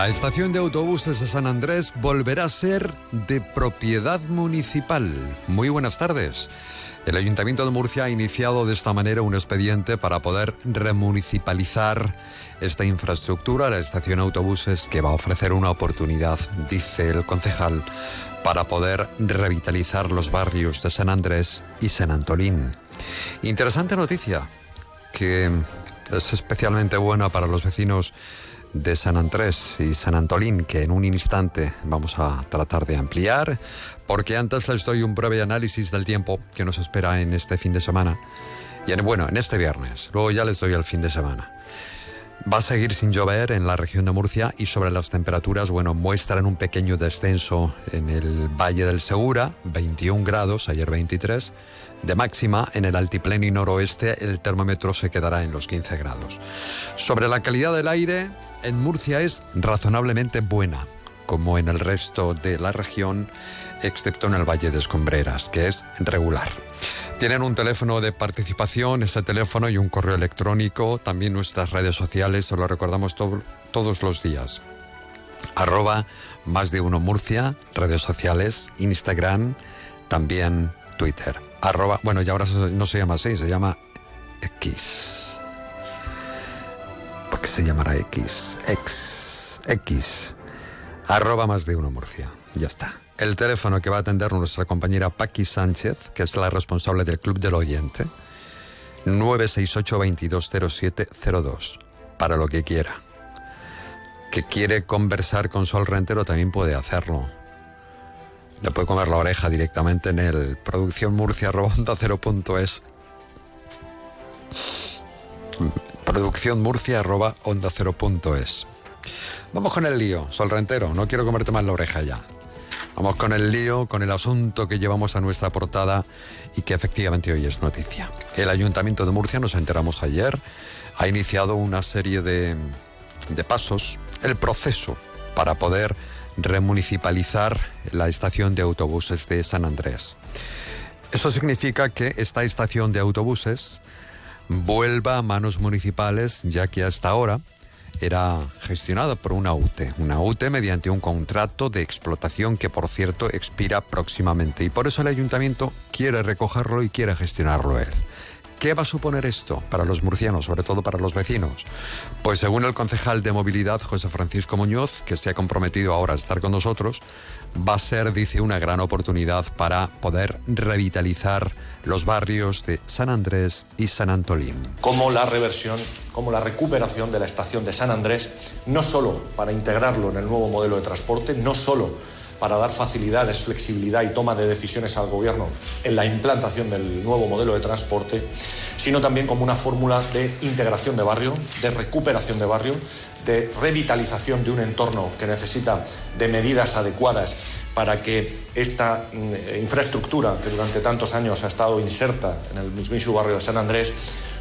La estación de autobuses de San Andrés volverá a ser de propiedad municipal. Muy buenas tardes. El Ayuntamiento de Murcia ha iniciado de esta manera un expediente para poder remunicipalizar esta infraestructura, la estación de autobuses, que va a ofrecer una oportunidad, dice el concejal, para poder revitalizar los barrios de San Andrés y San Antolín. Interesante noticia, que es especialmente buena para los vecinos de San Andrés y San Antolín, que en un instante vamos a tratar de ampliar, porque antes les doy un breve análisis del tiempo que nos espera en este fin de semana. Y en, bueno, en este viernes, luego ya les doy el fin de semana. Va a seguir sin llover en la región de Murcia y sobre las temperaturas, bueno, muestran un pequeño descenso en el Valle del Segura, 21 grados, ayer 23, de máxima en el altiplano y noroeste el termómetro se quedará en los 15 grados. Sobre la calidad del aire, en Murcia es razonablemente buena, como en el resto de la región, excepto en el Valle de Escombreras, que es regular. Tienen un teléfono de participación, ese teléfono y un correo electrónico, también nuestras redes sociales, se lo recordamos todos los días. Arroba más de uno Murcia, redes sociales, Instagram, también Twitter. Arroba, bueno, y ahora no se llama así, se llama X. ¿Por qué se llamará X? X. X. Arroba más de uno Murcia. Ya está. El teléfono que va a atender nuestra compañera Paqui Sánchez, que es la responsable del Club del Oyente, 968-220702, para lo que quiera. Que quiere conversar con Sol Rentero también puede hacerlo. Le puede comer la oreja directamente en el producciónmurcia.onda0.es. Producciónmurcia.onda0.es. Vamos con el lío, Sol Rentero. No quiero comerte más la oreja ya. Vamos con el lío, con el asunto que llevamos a nuestra portada y que efectivamente hoy es noticia. El Ayuntamiento de Murcia, nos enteramos ayer, ha iniciado una serie de, de pasos, el proceso para poder remunicipalizar la estación de autobuses de San Andrés. Eso significa que esta estación de autobuses vuelva a manos municipales, ya que hasta ahora era gestionada por una UTE, una UTE mediante un contrato de explotación que por cierto expira próximamente y por eso el ayuntamiento quiere recogerlo y quiere gestionarlo él. ¿Qué va a suponer esto para los murcianos, sobre todo para los vecinos? Pues según el concejal de movilidad José Francisco Muñoz, que se ha comprometido ahora a estar con nosotros, va a ser, dice, una gran oportunidad para poder revitalizar los barrios de San Andrés y San Antolín. Como la reversión, como la recuperación de la estación de San Andrés, no solo para integrarlo en el nuevo modelo de transporte, no solo para dar facilidades, flexibilidad y toma de decisiones al Gobierno en la implantación del nuevo modelo de transporte, sino también como una fórmula de integración de barrio, de recuperación de barrio, de revitalización de un entorno que necesita de medidas adecuadas para que esta mm, infraestructura que durante tantos años ha estado inserta en el mismísimo barrio de San Andrés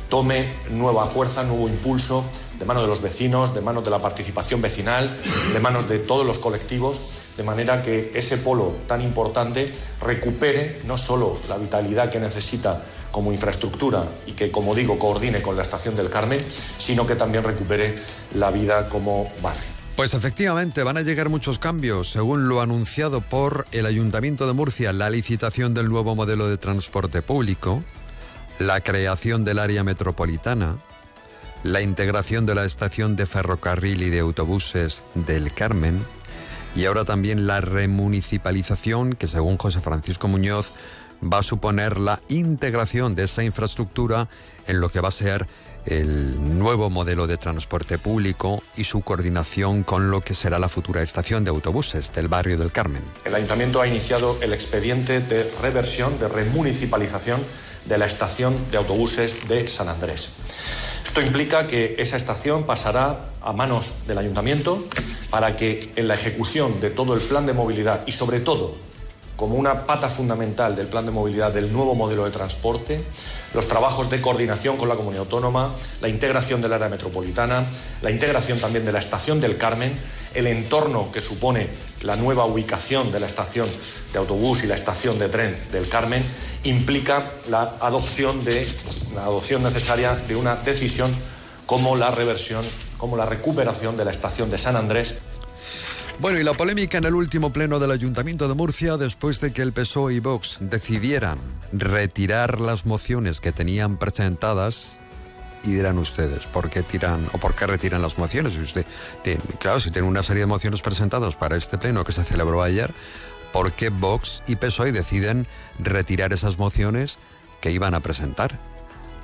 tome nueva fuerza, nuevo impulso de manos de los vecinos, de manos de la participación vecinal, de manos de todos los colectivos, de manera que ese polo tan importante recupere no solo la vitalidad que necesita como infraestructura y que, como digo, coordine con la estación del Carmen, sino que también recupere la vida como barrio. Pues efectivamente van a llegar muchos cambios, según lo anunciado por el Ayuntamiento de Murcia, la licitación del nuevo modelo de transporte público, la creación del área metropolitana, la integración de la estación de ferrocarril y de autobuses del Carmen y ahora también la remunicipalización que según José Francisco Muñoz va a suponer la integración de esa infraestructura en lo que va a ser el nuevo modelo de transporte público y su coordinación con lo que será la futura estación de autobuses del barrio del Carmen. El ayuntamiento ha iniciado el expediente de reversión, de remunicipalización de la estación de autobuses de San Andrés. Esto implica que esa estación pasará a manos del ayuntamiento para que en la ejecución de todo el plan de movilidad y sobre todo como una pata fundamental del plan de movilidad del nuevo modelo de transporte, los trabajos de coordinación con la comunidad autónoma, la integración del área metropolitana, la integración también de la estación del Carmen, el entorno que supone la nueva ubicación de la estación de autobús y la estación de tren del Carmen, implica la adopción, de, la adopción necesaria de una decisión como la reversión, como la recuperación de la estación de San Andrés bueno, y la polémica en el último pleno del Ayuntamiento de Murcia después de que el PSOE y Vox decidieran retirar las mociones que tenían presentadas y dirán ustedes, ¿por qué tiran o por qué retiran las mociones? usted, claro, si tiene una serie de mociones presentadas para este pleno que se celebró ayer, ¿por qué Vox y PSOE deciden retirar esas mociones que iban a presentar?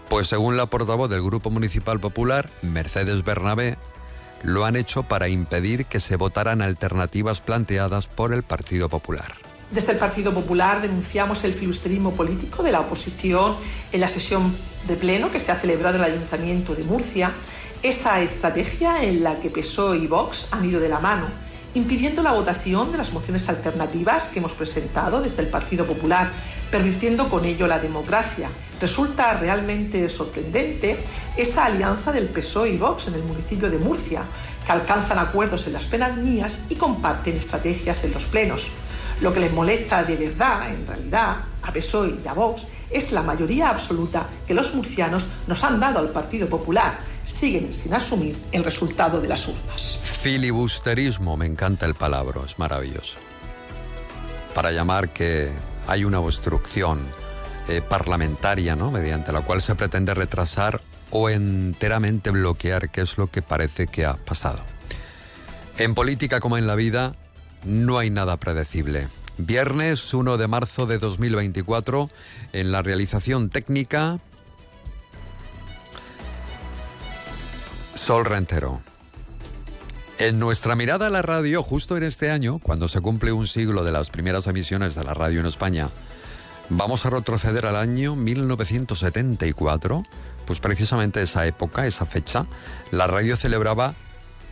Pues según la portavoz del Grupo Municipal Popular, Mercedes Bernabé, lo han hecho para impedir que se votaran alternativas planteadas por el Partido Popular. Desde el Partido Popular denunciamos el filusterismo político de la oposición en la sesión de pleno que se ha celebrado en el Ayuntamiento de Murcia, esa estrategia en la que PSOE y Vox han ido de la mano impidiendo la votación de las mociones alternativas que hemos presentado desde el Partido Popular, pervirtiendo con ello la democracia. Resulta realmente sorprendente esa alianza del PSOE y Vox en el municipio de Murcia, que alcanzan acuerdos en las pedanías y comparten estrategias en los plenos. Lo que les molesta de verdad, en realidad, a PSOE y a Vox es la mayoría absoluta que los murcianos nos han dado al Partido Popular. Siguen sin asumir el resultado de las urnas. Filibusterismo, me encanta el palabra, es maravilloso. Para llamar que hay una obstrucción eh, parlamentaria, ¿no? Mediante la cual se pretende retrasar o enteramente bloquear, que es lo que parece que ha pasado. En política como en la vida, no hay nada predecible. Viernes 1 de marzo de 2024, en la realización técnica, Sol Rentero. En nuestra mirada a la radio, justo en este año, cuando se cumple un siglo de las primeras emisiones de la radio en España, vamos a retroceder al año 1974, pues precisamente esa época, esa fecha, la radio celebraba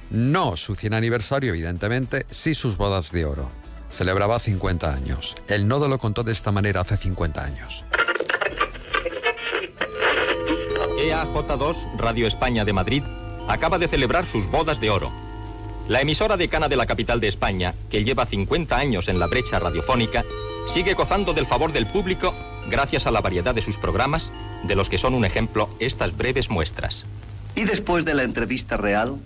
no su 100 aniversario, evidentemente, sí sus bodas de oro. Celebraba 50 años. El nodo lo contó de esta manera hace 50 años. EAJ2, Radio España de Madrid, acaba de celebrar sus bodas de oro. La emisora decana de la capital de España, que lleva 50 años en la brecha radiofónica, sigue gozando del favor del público gracias a la variedad de sus programas, de los que son un ejemplo estas breves muestras. Y después de la entrevista real,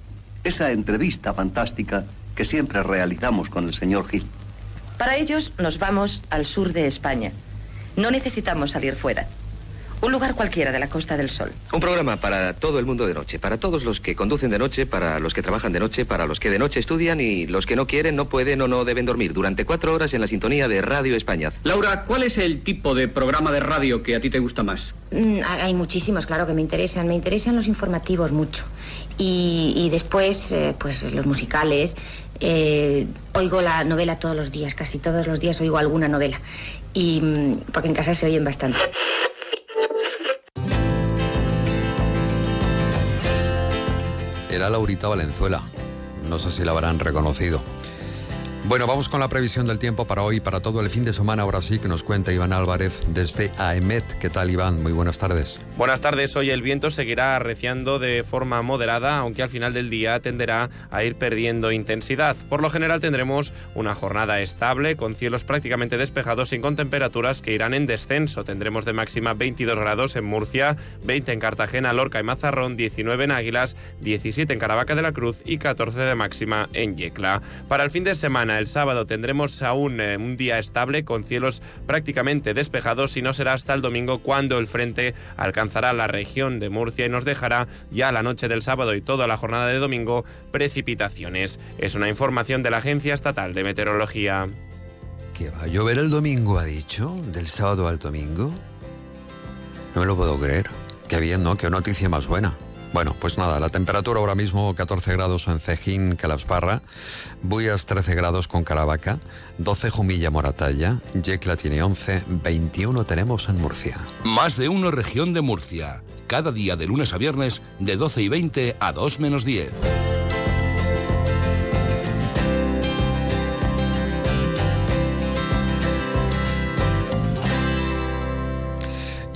esa entrevista fantástica que siempre realizamos con el señor Gil. Para ellos nos vamos al sur de España. No necesitamos salir fuera. Un lugar cualquiera de la Costa del Sol. Un programa para todo el mundo de noche, para todos los que conducen de noche, para los que trabajan de noche, para los que de noche estudian y los que no quieren, no pueden o no deben dormir durante cuatro horas en la sintonía de Radio España. Laura, ¿cuál es el tipo de programa de radio que a ti te gusta más? Mm, hay muchísimos, claro, que me interesan. Me interesan los informativos mucho. Y, después, eh, pues los musicales. Eh, oigo la novela todos los días, casi todos los días oigo alguna novela. Y mm, porque en casa se oyen bastante. Era Laurita Valenzuela. No sé si la habrán reconocido. Bueno, vamos con la previsión del tiempo para hoy, para todo el fin de semana. Ahora sí que nos cuenta Iván Álvarez desde AEMET. ¿Qué tal, Iván? Muy buenas tardes. Buenas tardes. Hoy el viento seguirá arreciando de forma moderada, aunque al final del día tenderá a ir perdiendo intensidad. Por lo general tendremos una jornada estable, con cielos prácticamente despejados y con temperaturas que irán en descenso. Tendremos de máxima 22 grados en Murcia, 20 en Cartagena, Lorca y Mazarrón, 19 en Águilas, 17 en Caravaca de la Cruz y 14 de máxima en Yecla. Para el fin de semana, el sábado tendremos aún eh, un día estable con cielos prácticamente despejados y no será hasta el domingo cuando el frente alcanzará la región de Murcia y nos dejará ya la noche del sábado y toda la jornada de domingo precipitaciones. Es una información de la Agencia Estatal de Meteorología. ¿Que va a llover el domingo, ha dicho? ¿Del sábado al domingo? No me lo puedo creer. Qué bien, ¿no? Qué noticia más buena. Bueno, pues nada, la temperatura ahora mismo 14 grados en Cejín, Calasparra, Buyas 13 grados con Caravaca, 12 Jumilla, Moratalla, Yecla tiene 11, 21 tenemos en Murcia. Más de uno región de Murcia, cada día de lunes a viernes de 12 y 20 a 2 menos 10.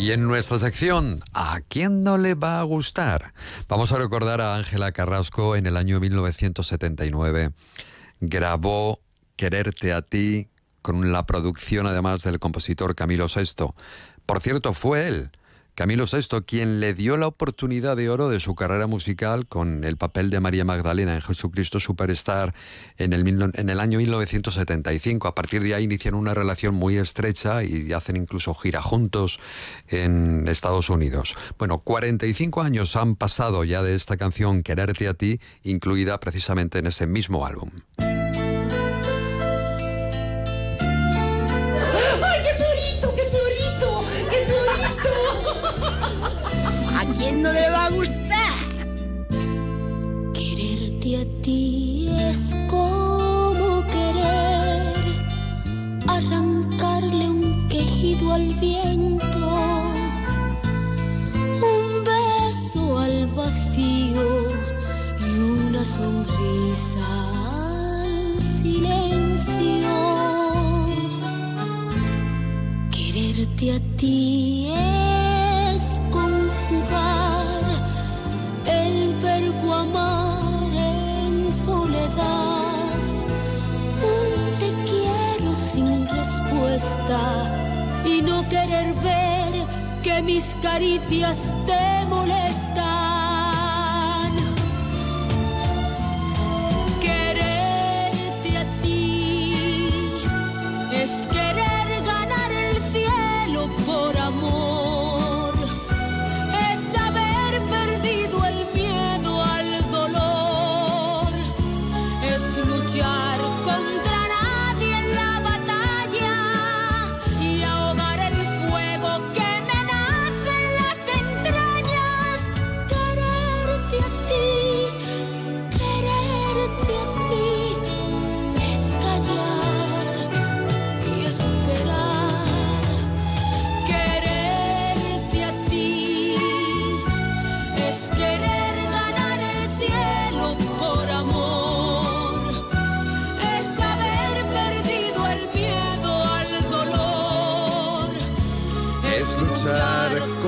Y en nuestra sección, ¿a quién no le va a gustar? Vamos a recordar a Ángela Carrasco en el año 1979. Grabó Quererte a ti con la producción además del compositor Camilo VI. Por cierto, fue él Camilo VI, quien le dio la oportunidad de oro de su carrera musical con el papel de María Magdalena en Jesucristo Superstar en el, en el año 1975. A partir de ahí inician una relación muy estrecha y hacen incluso gira juntos en Estados Unidos. Bueno, 45 años han pasado ya de esta canción Quererte a ti, incluida precisamente en ese mismo álbum. No le va a gustar? Quererte a ti es como querer arrancarle un quejido al viento, un beso al vacío y una sonrisa al silencio. Quererte a ti es y no querer ver que mis caricias te molestan.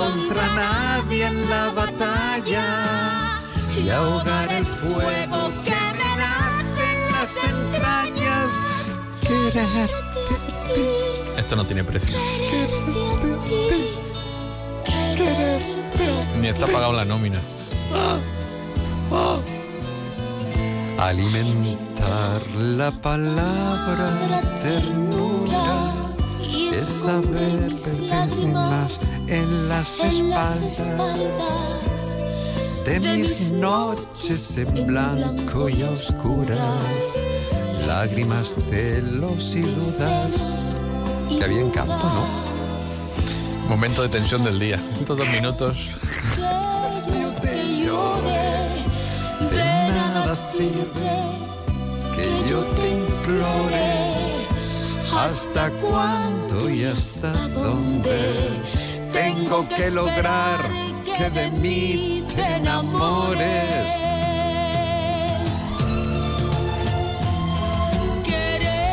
Contra nadie en la batalla y ahogar el fuego que me nace en las entrañas. Esto no tiene precio. Ni está pagado la nómina. Alimentar la palabra ternura es saber más en las espaldas de mis noches en blanco y oscuras, lágrimas, celos y dudas. Qué bien canto, ¿no? Momento de tensión del día. Estos dos minutos. De nada sirve que yo te implore. ¿Hasta cuándo y hasta dónde tengo que lograr que de mí te enamores?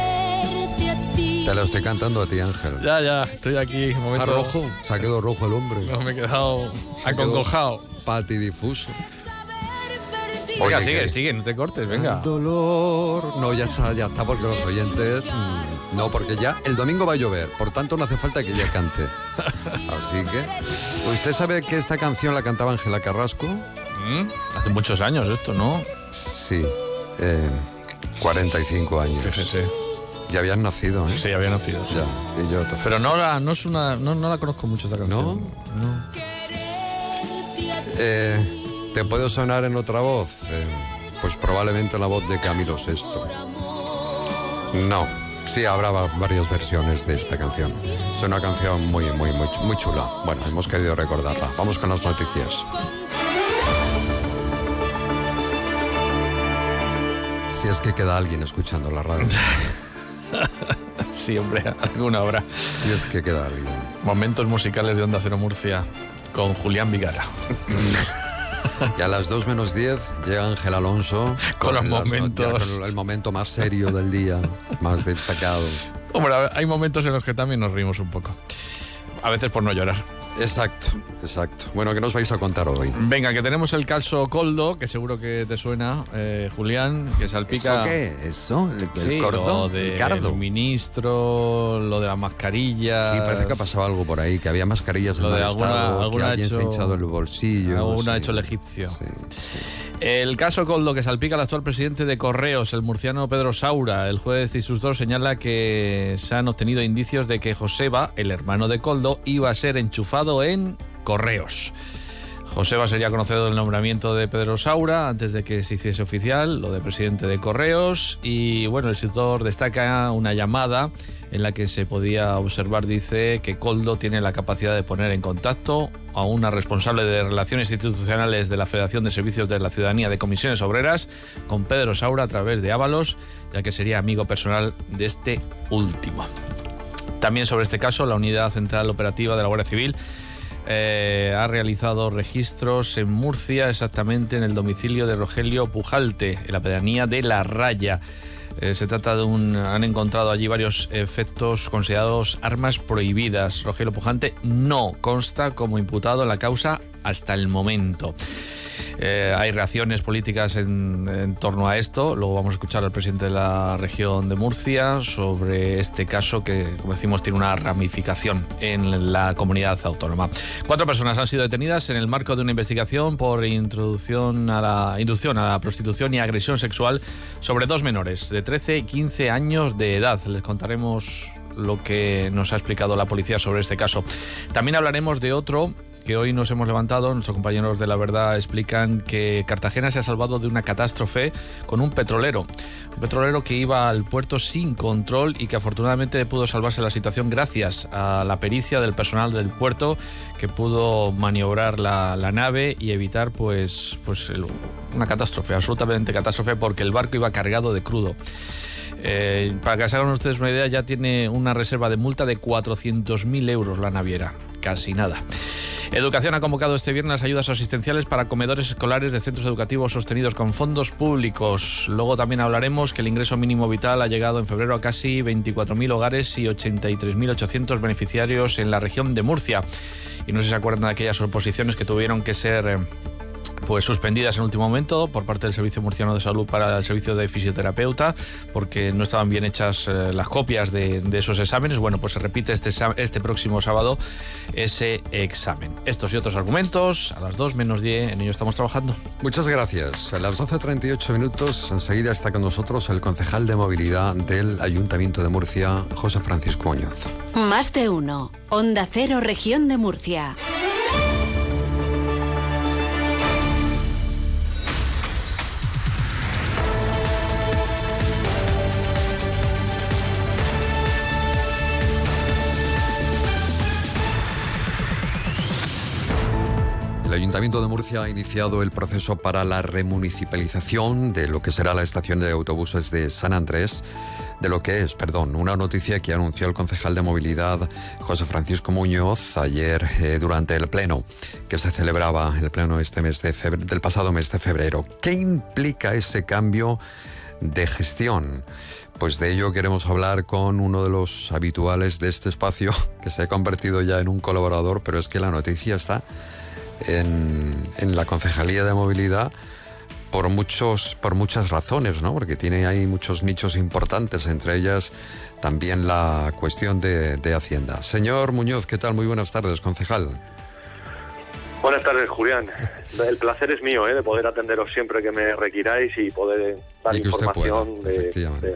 Quererte a ti. Te lo estoy cantando a ti, Ángel. Ya, ya, estoy aquí. Momento... ¿Está rojo? Se ha quedado rojo el hombre. No, me he quedado acongojado. Patidifuso. Oiga, Oye, sigue, que- sigue, no te cortes, venga. Dolor. No, ya está, ya está, porque los oyentes. No, porque ya el domingo va a llover, por tanto no hace falta que ella cante. Así que. ¿Usted sabe que esta canción la cantaba Ángela Carrasco? Mm, Hace muchos años esto, ¿no? Sí. eh, 45 años. Fíjese. Ya habían nacido, ¿eh? Sí, había nacido. sí. Ya, y yo. Pero no, la, no es una. No, no la conozco mucho esta canción. No. Eh, ¿Te puedo sonar en otra voz? Eh, pues probablemente la voz de Camilo VI. No, Sí, habrá varias versiones de esta canción. Es una canción muy, muy, muy, chula. Bueno, hemos querido recordarla. Vamos con las noticias. Si es que queda alguien escuchando la radio. sí, hombre, alguna hora. Si es que queda alguien. Momentos musicales de Onda Cero Murcia con Julián Vigara. Y a las 2 menos 10 llega Ángel Alonso con, los momentos. Con el momento más serio del día, más destacado. Hombre, hay momentos en los que también nos reímos un poco. A veces por no llorar. Exacto, exacto. Bueno, ¿qué nos vais a contar hoy? Venga, que tenemos el calzo coldo, que seguro que te suena, eh, Julián, que salpica. ¿Eso qué? ¿Eso? ¿El, el Lo de el ministro, lo de la mascarilla. Sí, parece que ha pasado algo por ahí, que había mascarillas en el estado, que alguien se ha hinchado el bolsillo. Alguna ha hecho el egipcio. Sí, sí. El caso Coldo que salpica al actual presidente de Correos, el murciano Pedro Saura. El juez y sus dos señala que se han obtenido indicios de que Joseba, el hermano de Coldo, iba a ser enchufado en Correos. Joseba sería conocido del nombramiento de Pedro Saura antes de que se hiciese oficial lo de presidente de Correos y bueno, el sector destaca una llamada en la que se podía observar, dice, que Coldo tiene la capacidad de poner en contacto a una responsable de Relaciones Institucionales de la Federación de Servicios de la Ciudadanía de Comisiones Obreras con Pedro Saura a través de Ábalos, ya que sería amigo personal de este último. También sobre este caso, la Unidad Central Operativa de la Guardia Civil eh, ha realizado registros en Murcia, exactamente en el domicilio de Rogelio Pujalte, en la pedanía de La Raya. Eh, se trata de un. Han encontrado allí varios efectos considerados armas prohibidas. Rogelio Pujante no consta como imputado en la causa hasta el momento. Eh, hay reacciones políticas en, torno a esto. Luego vamos a escuchar al presidente de la región de Murcia sobre este caso que, como decimos, tiene una ramificación en la comunidad autónoma. Cuatro personas han sido detenidas en el marco de una investigación por introducción a la, inducción a la prostitución y agresión sexual sobre dos menores de 13 y 15 años de edad. Les contaremos lo que nos ha explicado la policía sobre este caso. También hablaremos de otro hoy nos hemos levantado, nuestros compañeros de la verdad explican que Cartagena se ha salvado de una catástrofe con un petrolero. Un petrolero que iba al puerto sin control y que afortunadamente pudo salvarse la situación gracias a la pericia del personal del puerto que pudo maniobrar la, nave y evitar pues, pues una catástrofe, absolutamente catástrofe, porque el barco iba cargado de crudo. Eh, para que se hagan ustedes una idea, ya tiene una reserva de multa de 400.000 euros la naviera. Casi nada. Educación ha convocado este viernes ayudas asistenciales para comedores escolares de centros educativos sostenidos con fondos públicos. Luego también hablaremos que el ingreso mínimo vital ha llegado en febrero a casi 24.000 hogares y 83.800 beneficiarios en la región de Murcia. Y no sé si se acuerdan de aquellas oposiciones que tuvieron que ser eh, pues suspendidas en último momento por parte del Servicio Murciano de Salud para el servicio de fisioterapeuta, porque no estaban bien hechas eh, las copias de, esos exámenes. Bueno, pues se repite este, este próximo sábado ese examen. Estos y otros argumentos, a las 2 menos 10, en ello estamos trabajando. Muchas gracias. A las 12.38 minutos, enseguida está con nosotros el concejal de movilidad del Ayuntamiento de Murcia, José Francisco Muñoz. Más de uno. Onda Cero, Región de Murcia. Ayuntamiento de Murcia ha iniciado el proceso para la remunicipalización de lo que será la estación de autobuses de San Andrés, de lo que es, perdón, una noticia que anunció el concejal de movilidad José Francisco Muñoz ayer eh, durante el pleno que se celebraba el pleno este mes de del pasado mes de febrero. ¿Qué implica ese cambio de gestión? Pues de ello queremos hablar con uno de los habituales de este espacio, que se ha convertido ya en un colaborador, pero es que la noticia está en, la Concejalía de Movilidad por, muchos, por muchas razones, ¿no? porque tiene ahí muchos nichos importantes, entre ellas también la cuestión de, Hacienda. Señor Muñoz, ¿qué tal? Muy buenas tardes, concejal. Buenas tardes, Julián. El placer es mío, ¿eh? de poder atenderos siempre que me requiráis y poder dar información de, efectivamente.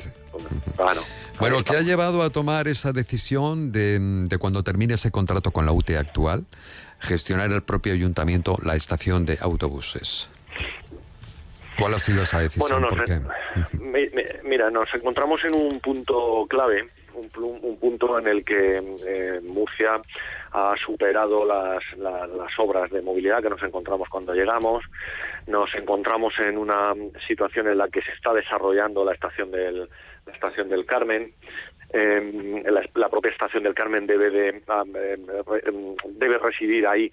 bueno, ¿qué ha llevado a tomar esa decisión de, de, cuando termine ese contrato con la UTE actual? Gestionar el propio ayuntamiento la estación de autobuses? ¿Cuál ha sido esa decisión? Bueno, mira, nos encontramos en un punto clave, un punto en el que eh, Murcia ha superado las, la- las obras de movilidad que nos encontramos cuando llegamos. Nos encontramos en una situación en la que se está desarrollando la estación del, la estación del Carmen. Eh, la, la propia estación del Carmen debe de re- em, debe residir ahí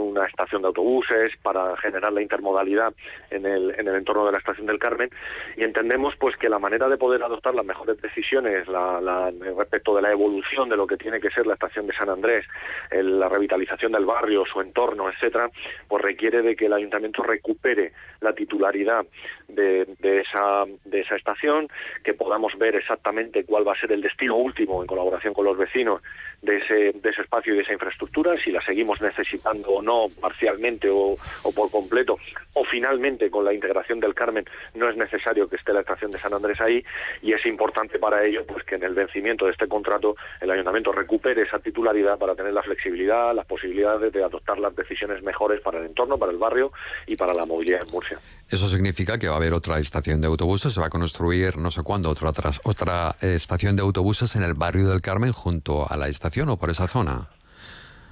una estación de autobuses para generar la intermodalidad en el, en el entorno de la estación del Carmen y entendemos pues que la manera de poder adoptar las mejores decisiones la, respecto de la evolución de lo que tiene que ser la estación de San Andrés el- la revitalización del barrio su entorno etcétera pues requiere de que el ayuntamiento recupere la titularidad de, de esa de esa estación que podamos ver exactamente cuál va a ser el destino último en colaboración con los vecinos de ese, de ese espacio y de esa infraestructura, si la seguimos necesitando no, parcialmente o, por completo, o finalmente con la integración del Carmen no es necesario que esté la estación de San Andrés ahí y es importante para ello pues que en el vencimiento de este contrato el ayuntamiento recupere esa titularidad para tener la flexibilidad, las posibilidades de adoptar las decisiones mejores para el entorno, para el barrio y para la movilidad en Murcia. Eso significa que va a haber otra estación de autobuses, se va a construir no sé cuándo otra, otra eh, estación de autobuses en el barrio del Carmen junto a la estación o por esa zona.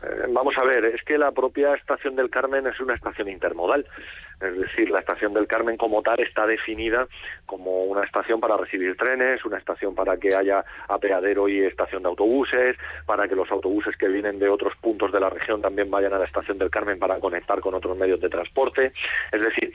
Eh, Vamos a ver, es que la propia estación del Carmen es una estación intermodal. Es decir, la estación del Carmen como tal está definida como una estación para recibir trenes, una estación para que haya apeadero y estación de autobuses, para que los autobuses que vienen de otros puntos de la región también vayan a la estación del Carmen para conectar con otros medios de transporte. Es decir,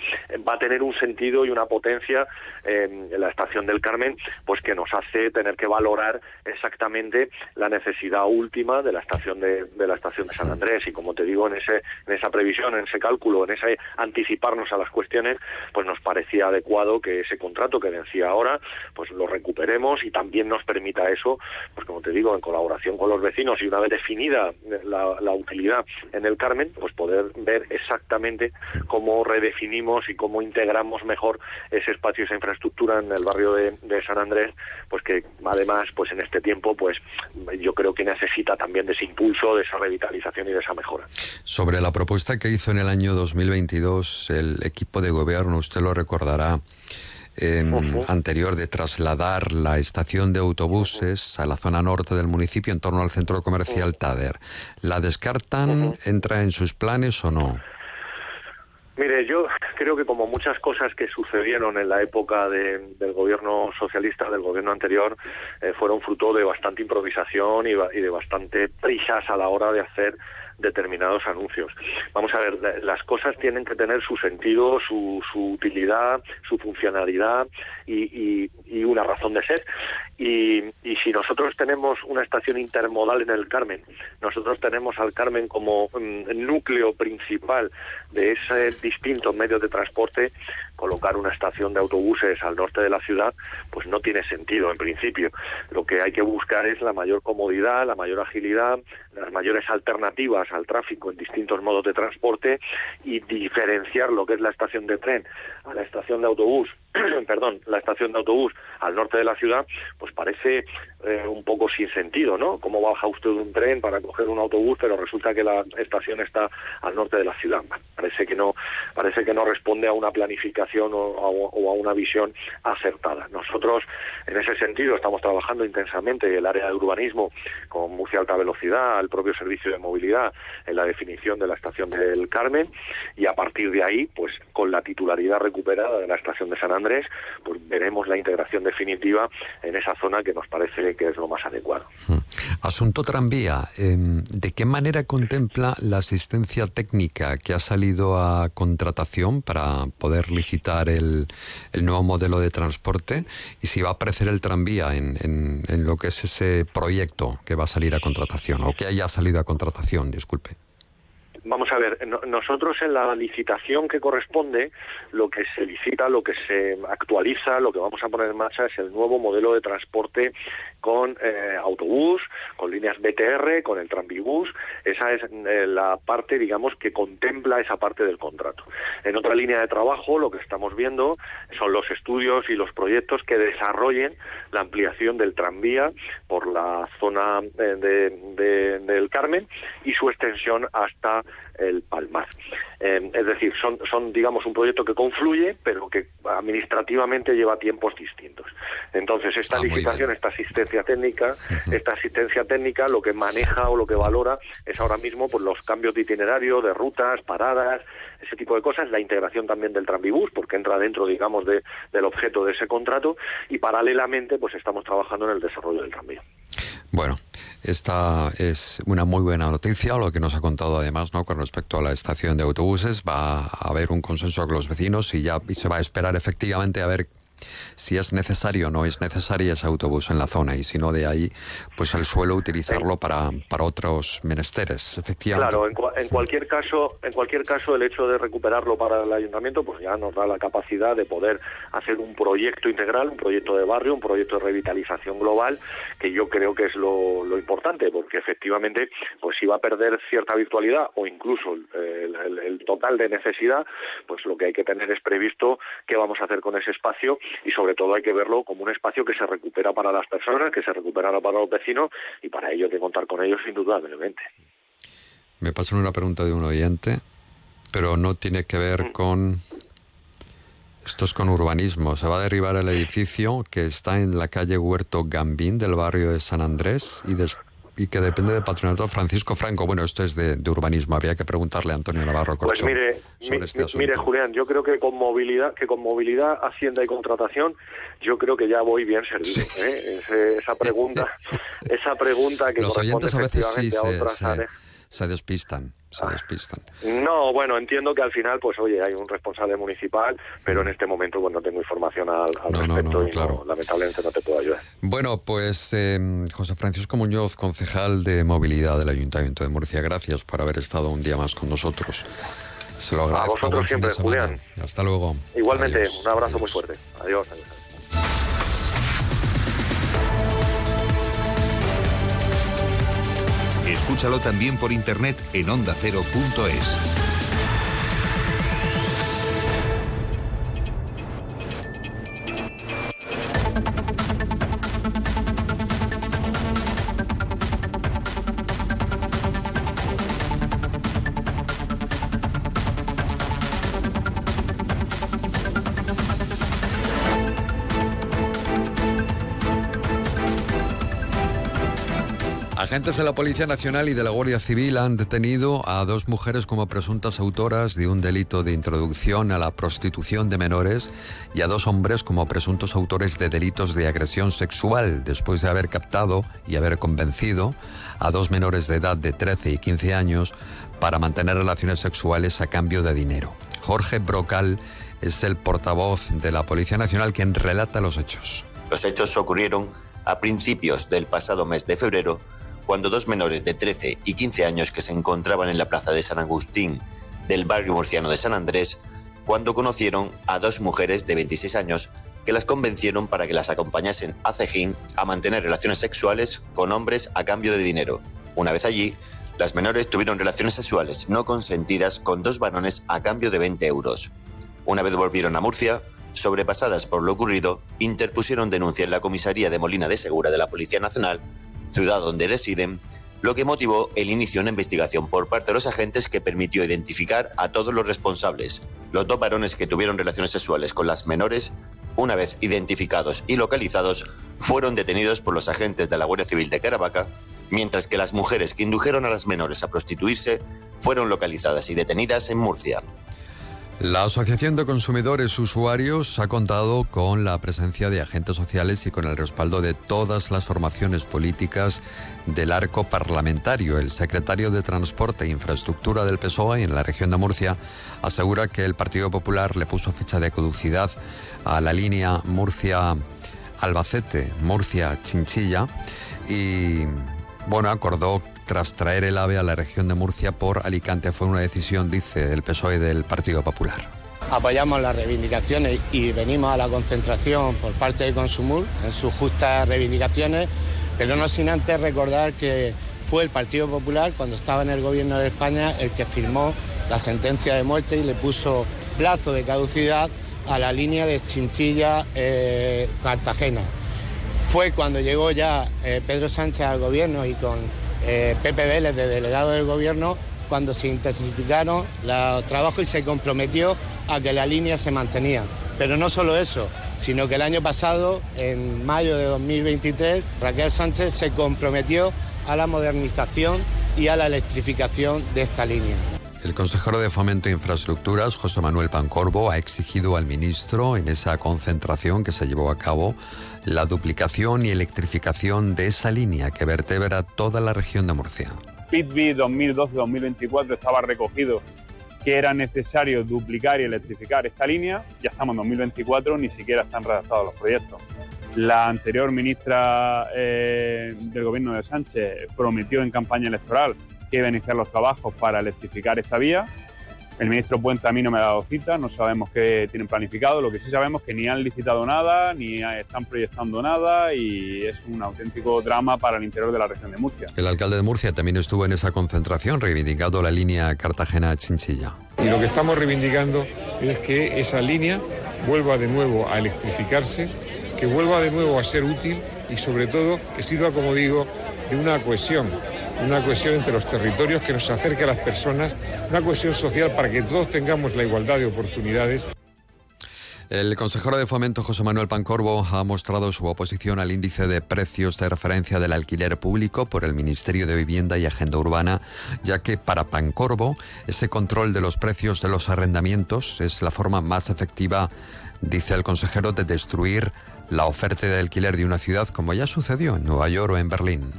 va a tener un sentido y una potencia eh, en la estación del Carmen, pues que nos hace tener que valorar exactamente la necesidad última de la estación de, de la estación de San Andrés y como te digo en ese en esa previsión, en ese cálculo, en ese anticiparnos a las cuestiones, pues nos parecía adecuado que ese contrato que vencía ahora, pues lo recuperemos y también nos permita eso, pues como te digo, en colaboración con los vecinos y una vez definida la, la utilidad en el Carmen, pues poder ver exactamente cómo redefinimos y cómo integramos mejor ese espacio, esa infraestructura en el barrio de, de San Andrés, pues que además, pues en este tiempo, pues yo creo que necesita también de ese impulso, de esa revitalización y de esa mejora. Sobre la propuesta que hizo en el año 2022 el equipo de gobierno, usted lo recordará, anterior de trasladar la estación de autobuses a la zona norte del municipio en torno al centro comercial Tader. ¿La descartan? ¿Entra en sus planes o no? Mire, yo creo que como muchas cosas que sucedieron en la época de- del gobierno socialista, del gobierno anterior, eh, fueron fruto de bastante improvisación y de bastante prisas a la hora de hacer determinados anuncios. Vamos a ver, la- las cosas tienen que tener su sentido, su, su utilidad, su funcionalidad y, y- una razón de ser. Y, y si nosotros tenemos una estación intermodal en el Carmen, nosotros tenemos al Carmen como mm, núcleo principal de ese distinto medio de transporte, colocar una estación de autobuses al norte de la ciudad, pues no tiene sentido en principio. Lo que hay que buscar es la mayor comodidad, la mayor agilidad, las mayores alternativas al tráfico en distintos modos de transporte y diferenciar lo que es la estación de tren a la estación de autobús, perdón, la estación de autobús al norte de la ciudad, pues parece eh, un poco sin sentido, ¿no? ¿Cómo baja usted un tren para coger un autobús, pero resulta que la estación está al norte de la ciudad? Parece que no, parece que no responde a una planificación o a una visión acertada. Nosotros, en ese sentido, estamos trabajando intensamente el área de urbanismo con Murcia Alta Velocidad, el propio servicio de movilidad, en la definición de la estación del Carmen y a partir de ahí, pues con la titularidad recuperada de la estación de San Andrés, pues veremos la integración definitiva en esa zona que nos parece que es lo más adecuado. Asunto tranvía. em, ¿De qué manera contempla la asistencia técnica que ha salido a contratación para poder licitar el, nuevo modelo de transporte? Y si va a aparecer el tranvía en- en lo que es ese proyecto que va a salir a contratación o que haya salido a contratación, disculpe. Vamos a ver, no- nosotros en la licitación que corresponde, lo que se licita, lo que se actualiza, lo que vamos a poner en marcha es el nuevo modelo de transporte con eh, autobús, con líneas BTR, con el tranvibús. Esa es eh, la parte, digamos, que contempla esa parte del contrato. En otra línea de trabajo, lo que estamos viendo son los estudios y los proyectos que desarrollen la ampliación del tranvía por la zona de, del Carmen y su extensión hasta el Palmar. es decir, son, son, digamos, un proyecto que confluye, pero que administrativamente lleva tiempos distintos. Entonces, esta ah, licitación, esta asistencia técnica, esta asistencia técnica lo que maneja o lo que valora es ahora mismo pues, los cambios de itinerario, de rutas, paradas, ese tipo de cosas, la integración también del tranvibús, porque entra dentro, digamos, de, del objeto de ese contrato, y paralelamente, pues estamos trabajando en el desarrollo del tranvía. Bueno, esta es una muy buena noticia, lo que nos ha contado además ¿no? con respecto a la estación de autobuses. Va a haber un consenso con los vecinos y ya se va a esperar efectivamente a ver si es necesario o no es necesario ese autobús en la zona y si no de ahí, pues el suelo utilizarlo para, para otros menesteres, efectivamente. Claro, en, cualquier caso, en cualquier caso el hecho de recuperarlo para el ayuntamiento pues ya nos da la capacidad de poder hacer un proyecto integral, un proyecto de barrio, un proyecto de revitalización global, que yo creo que es lo, lo importante, porque efectivamente pues si va a perder cierta virtualidad o incluso el, el total de necesidad, pues lo que hay que tener es previsto qué vamos a hacer con ese espacio y sobre todo hay que verlo como un espacio que se recupera para las personas, que se recupera para los vecinos y para ello hay que contar con ellos indudablemente. Me pasan una pregunta de un oyente, pero no tiene que ver mm. con... Esto es con urbanismo. Se va a derribar el edificio que está en la calle Huerto Gambín del barrio de San Andrés y después y que depende del patronato Francisco Franco. Bueno, esto es de, urbanismo, habría que preguntarle a Antonio Navarro Pues mire, este mire Julián, yo creo que con movilidad, que con movilidad, hacienda y contratación, yo creo que ya voy bien servido. ¿eh? esa pregunta, esa pregunta que los oyentes a veces sí se, se despistan se despistan. No, bueno, entiendo que al final, pues oye, hay un responsable municipal, pero en este momento pues, no tengo información al, respecto y claro. lamentablemente no te puedo ayudar. Bueno, pues em, José Francisco Muñoz, concejal de movilidad del Ayuntamiento de Murcia, gracias por haber estado un día más con nosotros. Se lo agradezco. A vosotros siempre, Julián. Hasta luego. Igualmente, un abrazo muy fuerte. adiós. Escúchalo también por internet en ondacero.es. Agentes de la Policía Nacional y de la Guardia Civil han detenido a dos mujeres como presuntas autoras de un delito de introducción a la prostitución de menores y a dos hombres como presuntos autores de delitos de agresión sexual después de haber captado y haber convencido a dos menores de edad de 13 y 15 años para mantener relaciones sexuales a cambio de dinero. Jorge Brocal es el portavoz de la Policía Nacional quien relata los hechos. Los hechos ocurrieron a principios del pasado mes de febrero cuando dos menores de 13 y 15 años que se encontraban en la plaza de San Agustín del barrio murciano de San Andrés, cuando conocieron a dos mujeres de 26 años que las convencieron para que las acompañasen a Cejín a mantener relaciones sexuales con hombres a cambio de dinero. Una vez allí, las menores tuvieron relaciones sexuales no consentidas con dos varones a cambio de 20 euros. Una vez volvieron a Murcia, sobrepasadas por lo ocurrido, interpusieron denuncia en la comisaría de Molina de Segura de la Policía Nacional ciudad donde residen, lo que motivó el inicio de una investigación por parte de los agentes que permitió identificar a todos los responsables. Los dos varones que tuvieron relaciones sexuales con las menores, una vez identificados y localizados, fueron detenidos por los agentes de la Guardia Civil de Caravaca, mientras que las mujeres que indujeron a las menores a prostituirse fueron localizadas y detenidas en Murcia. La Asociación de Consumidores Usuarios ha contado con la presencia de agentes sociales y con el respaldo de todas las formaciones políticas del arco parlamentario. El secretario de Transporte e Infraestructura del PSOE en la región de Murcia asegura que el Partido Popular le puso fecha de caducidad a la línea Murcia-Albacete, Murcia-Chinchilla y bueno, acordó tras traer el AVE a la región de Murcia por Alicante. Fue una decisión, dice, del PSOE del Partido Popular. Apoyamos las reivindicaciones y venimos a la concentración por parte de Consumur en sus justas reivindicaciones Pero no sin antes recordar que fue el Partido Popular, cuando estaba en el gobierno de España, el que firmó la sentencia de muerte y le puso plazo de caducidad a la línea de Chinchilla-Cartagena. fue cuando llegó ya eh, Pedro Sánchez al gobierno y con eh, Pepe de delegado del gobierno cuando se intensificaron los trabajos y se comprometió a que la línea se mantenía. Pero no solo eso, sino que el año pasado, en mayo de 2023, Raquel Sánchez se comprometió a la modernización y a la electrificación de esta línea. El consejero de Fomento e Infraestructuras, José Manuel Pancorbo, ha exigido al ministro en esa concentración que se llevó a cabo la duplicación y electrificación de esa línea que vertebra toda la región de Murcia. PITBI 2012-2024 estaba recogido que era necesario duplicar y electrificar esta línea. Ya estamos en 2024, ni siquiera están redactados los proyectos. La anterior ministra eh, del gobierno de Sánchez prometió en campaña electoral que iba a iniciar los trabajos para electrificar esta vía. El ministro Puente a mí no me ha dado cita, no sabemos qué tienen planificado. Lo que sí sabemos es que ni han licitado nada, ni están proyectando nada y es un auténtico drama para el interior de la región de Murcia. El alcalde de Murcia también estuvo en esa concentración reivindicando la línea Cartagena-Chinchilla. Y lo que estamos reivindicando es que esa línea vuelva de nuevo a electrificarse, que vuelva de nuevo a ser útil y sobre todo que sirva, como digo, de una cohesión una cohesión entre los territorios que nos acerque a las personas, una cohesión social para que todos tengamos la igualdad de oportunidades. El consejero de Fomento José Manuel Pancorbo ha mostrado su oposición al índice de precios de referencia del alquiler público por el Ministerio de Vivienda y Agenda Urbana, ya que para Pancorbo ese control de los precios de los arrendamientos es la forma más efectiva, dice el consejero, de destruir la oferta de alquiler de una ciudad como ya sucedió en Nueva York o en Berlín.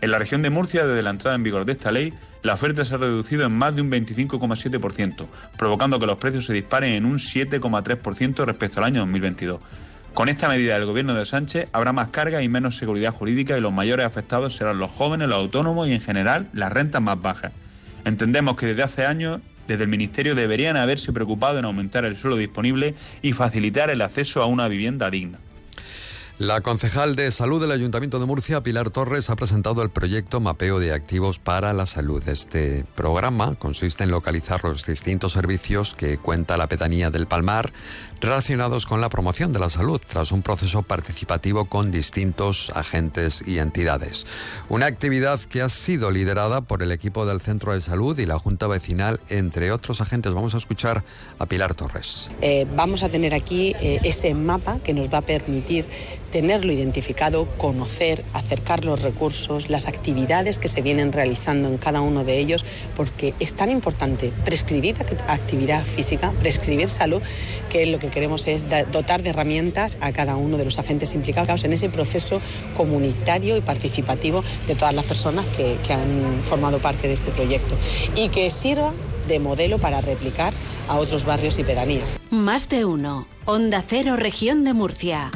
En la región de Murcia, desde la entrada en vigor de esta ley, la oferta se ha reducido en más de un 25,7%, provocando que los precios se disparen en un 7,3% respecto al año 2022. Con esta medida del gobierno de Sánchez habrá más carga y menos seguridad jurídica y los mayores afectados serán los jóvenes, los autónomos y en general las rentas más bajas. Entendemos que desde hace años desde el Ministerio deberían haberse preocupado en aumentar el suelo disponible y facilitar el acceso a una vivienda digna. La concejal de salud del Ayuntamiento de Murcia, Pilar Torres, ha presentado el proyecto Mapeo de Activos para la Salud. Este programa consiste en localizar los distintos servicios que cuenta la pedanía del Palmar relacionados con la promoción de la salud tras un proceso participativo con distintos agentes y entidades. Una actividad que ha sido liderada por el equipo del Centro de Salud y la Junta Vecinal, entre otros agentes. Vamos a escuchar a Pilar Torres. Eh, vamos a tener aquí eh, ese mapa que nos va a permitir tenerlo identificado, conocer, acercar los recursos, las actividades que se vienen realizando en cada uno de ellos, porque es tan importante prescribir actividad física, prescribir salud, que lo que queremos es dotar de herramientas a cada uno de los agentes implicados en ese proceso comunitario y participativo de todas las personas que, que han formado parte de este proyecto y que sirva de modelo para replicar a otros barrios y pedanías. Más de uno. Onda Cero, región de Murcia.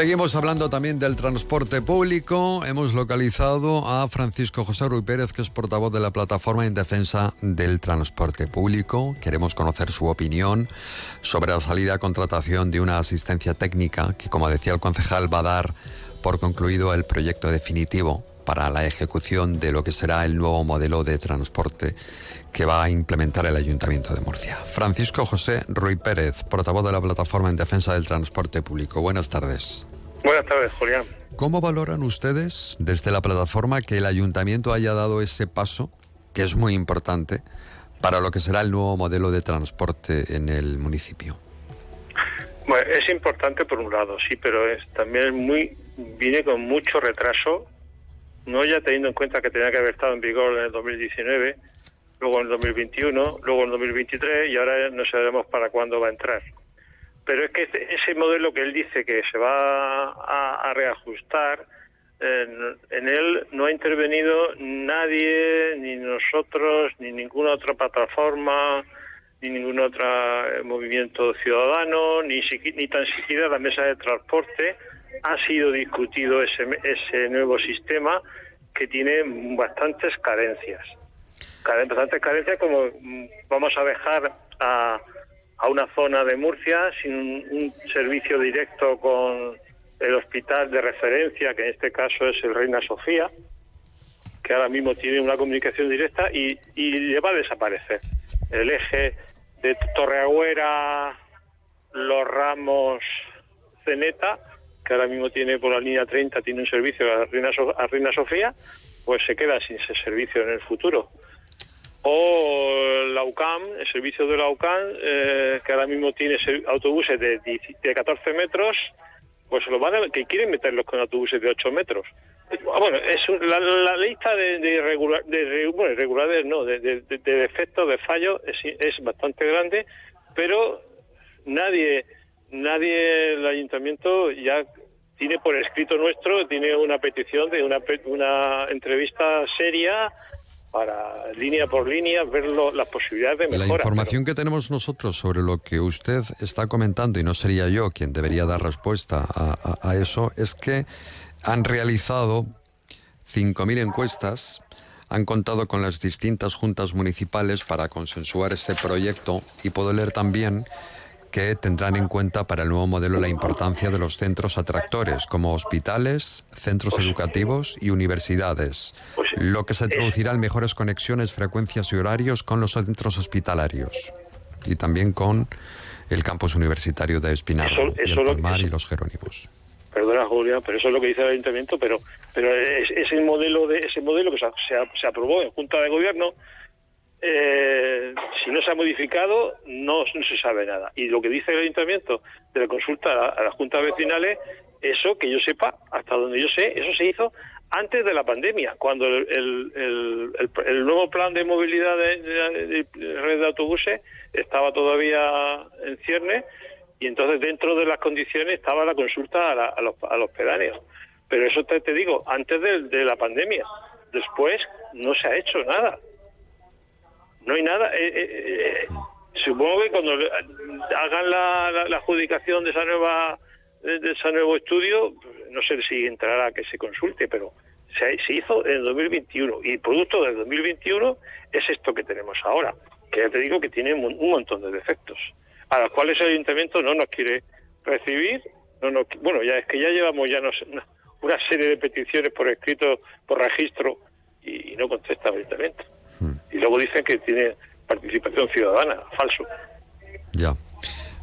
Seguimos hablando también del transporte público. Hemos localizado a Francisco José Ruy Pérez, que es portavoz de la Plataforma en Defensa del Transporte Público. Queremos conocer su opinión sobre la salida a contratación de una asistencia técnica que, como decía el concejal, va a dar por concluido el proyecto definitivo para la ejecución de lo que será el nuevo modelo de transporte que va a implementar el Ayuntamiento de Murcia. Francisco José Ruy Pérez, portavoz de la Plataforma en Defensa del Transporte Público. Buenas tardes. Buenas tardes, Julián. ¿Cómo valoran ustedes desde la plataforma que el ayuntamiento haya dado ese paso que es muy importante para lo que será el nuevo modelo de transporte en el municipio. Bueno, es importante por un lado, sí, pero es también muy viene con mucho retraso, no ya teniendo en cuenta que tenía que haber estado en vigor en el 2019, luego en el 2021, luego en el 2023 y ahora no sabemos para cuándo va a entrar. Pero es que ese modelo que él dice que se va a, reajustar, en, él no ha intervenido nadie, ni nosotros, ni ninguna otra plataforma, ni ningún otro eh, movimiento ciudadano, ni, ni tan siquiera la mesa de transporte ha sido discutido ese, ese nuevo sistema que tiene bastantes carencias. Bastantes carencias como mm, vamos a dejar a, a una zona de Murcia sin un, servicio directo con el hospital de referencia, que en este caso es el Reina Sofía, que ahora mismo tiene una comunicación directa y, y le va a desaparecer. El eje de Torreagüera, Los Ramos, Ceneta, que ahora mismo tiene por la línea 30, tiene un servicio a Reina, a Reina Sofía, pues se queda sin ese servicio en el futuro o la UCAM, el servicio de la UCAM, eh, que ahora mismo tiene autobuses de, de 14 metros, pues lo van a, que quieren meterlos con autobuses de 8 metros. Ah, bueno, es la, lista de, de, irregularidades, no, de, de, defectos, de fallos, es, es bastante grande, pero nadie, nadie, el ayuntamiento ya tiene por escrito nuestro, tiene una petición de una, una entrevista seria para línea por línea ver las posibilidades de mejora. La información que tenemos nosotros sobre lo que usted está comentando, y no sería yo quien debería dar respuesta a, eso, es que han realizado 5.000 encuestas, han contado con las distintas juntas municipales para consensuar ese proyecto y puedo leer también que tendrán en cuenta para el nuevo modelo la importancia de los centros atractores, como hospitales, centros educativos y universidades, lo que se traducirá en mejores conexiones, frecuencias y horarios con los centros hospitalarios y también con el campus universitario de Espinar y el Palmar y los Jerónimos. Perdona Julia, pero eso es lo que dice el ayuntamiento, pero pero es, ese modelo de ese modelo que se, se aprobó en junta de gobierno eh, si no se ha modificado, no, se sabe nada. Y lo que dice el ayuntamiento de la consulta a, las juntas vecinales, eso que yo sepa, hasta donde yo sé, eso se hizo antes de la pandemia, cuando el, el, nuevo plan de movilidad de, red de autobuses estaba todavía en cierne y entonces dentro de las condiciones estaba la consulta a, los, a los pedáneos. Pero eso te digo, antes de la pandemia. Después no se ha hecho nada no hay nada. Eh, eh, eh, supongo que cuando hagan la, adjudicación de esa nueva de ese nuevo estudio, no sé si entrará a que se consulte, pero se, se hizo en 2021 y el producto del 2021 es esto que tenemos ahora, que ya te digo que tiene un montón de defectos, a los cuales el ayuntamiento no nos quiere recibir. No nos, bueno, ya es que ya llevamos ya una, serie de peticiones por escrito, por registro, y, y no contesta el ayuntamiento. Y luego dicen que tiene participación ciudadana, falso. Ya.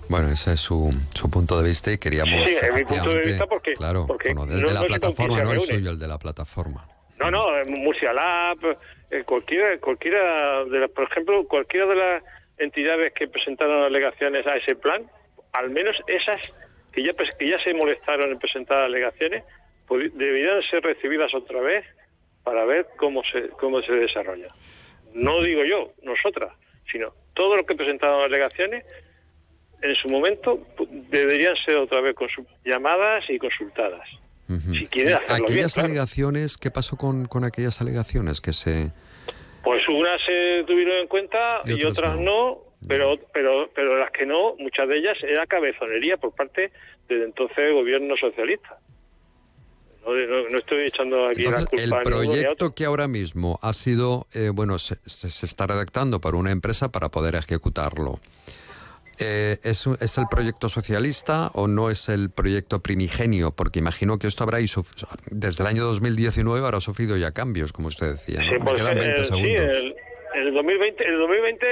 Bueno, ese es su, su punto de vista y queríamos. Sí, es mi punto de vista porque. Claro, porque el de la plataforma, no el suyo, el de la plataforma. No, no, Murcia Lab, eh, cualquiera, cualquiera de las, por ejemplo, cualquiera de las entidades que presentaron alegaciones a ese plan, al menos esas que ya, que ya se molestaron en presentar alegaciones, pues, deberían ser recibidas otra vez para ver cómo se, cómo se desarrolla no digo yo, nosotras, sino todos los que presentaron alegaciones, en su momento deberían ser otra vez llamadas y consultadas. Si aquellas alegaciones, ¿qué pasó con, con aquellas alegaciones que se...? Pues unas se tuvieron en cuenta y, otras, no, pero, pero, pero las que no, muchas de ellas era cabezonería por parte del entonces gobierno socialista. No, estoy echando aquí la culpa El proyecto que ahora mismo ha sido, eh, bueno, se, está redactando por una empresa para poder ejecutarlo. Eh, ¿es, ¿es, el proyecto socialista o no es el proyecto primigenio? Porque imagino que esto habrá, desde el año 2019 habrá sufrido ya cambios, como usted decía. ¿no? Me quedan 20 pues, segundos. Sí, el, el 2020, el 2020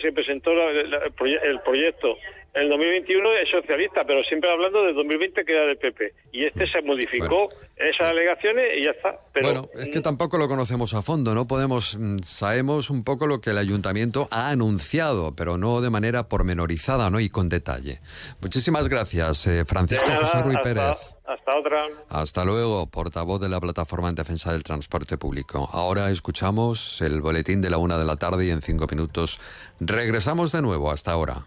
se, presentó el, proyecto el 2021 es socialista, pero siempre hablando del 2020 que era del PP. Y este se modificó esas alegaciones y ya está. Pero, bueno, es que tampoco lo conocemos a fondo, ¿no? Podemos, mm, sabemos un poco lo que el ayuntamiento ha anunciado, pero no de manera pormenorizada, ¿no? Y con detalle. Muchísimas gracias, eh, Francisco nada, José Ruiz hasta- Pérez. Hasta otra. Hasta luego, portavoz de la Plataforma en Defensa del Transporte Público. Ahora escuchamos el boletín de la una de la tarde y en cinco minutos regresamos de nuevo. Hasta ahora.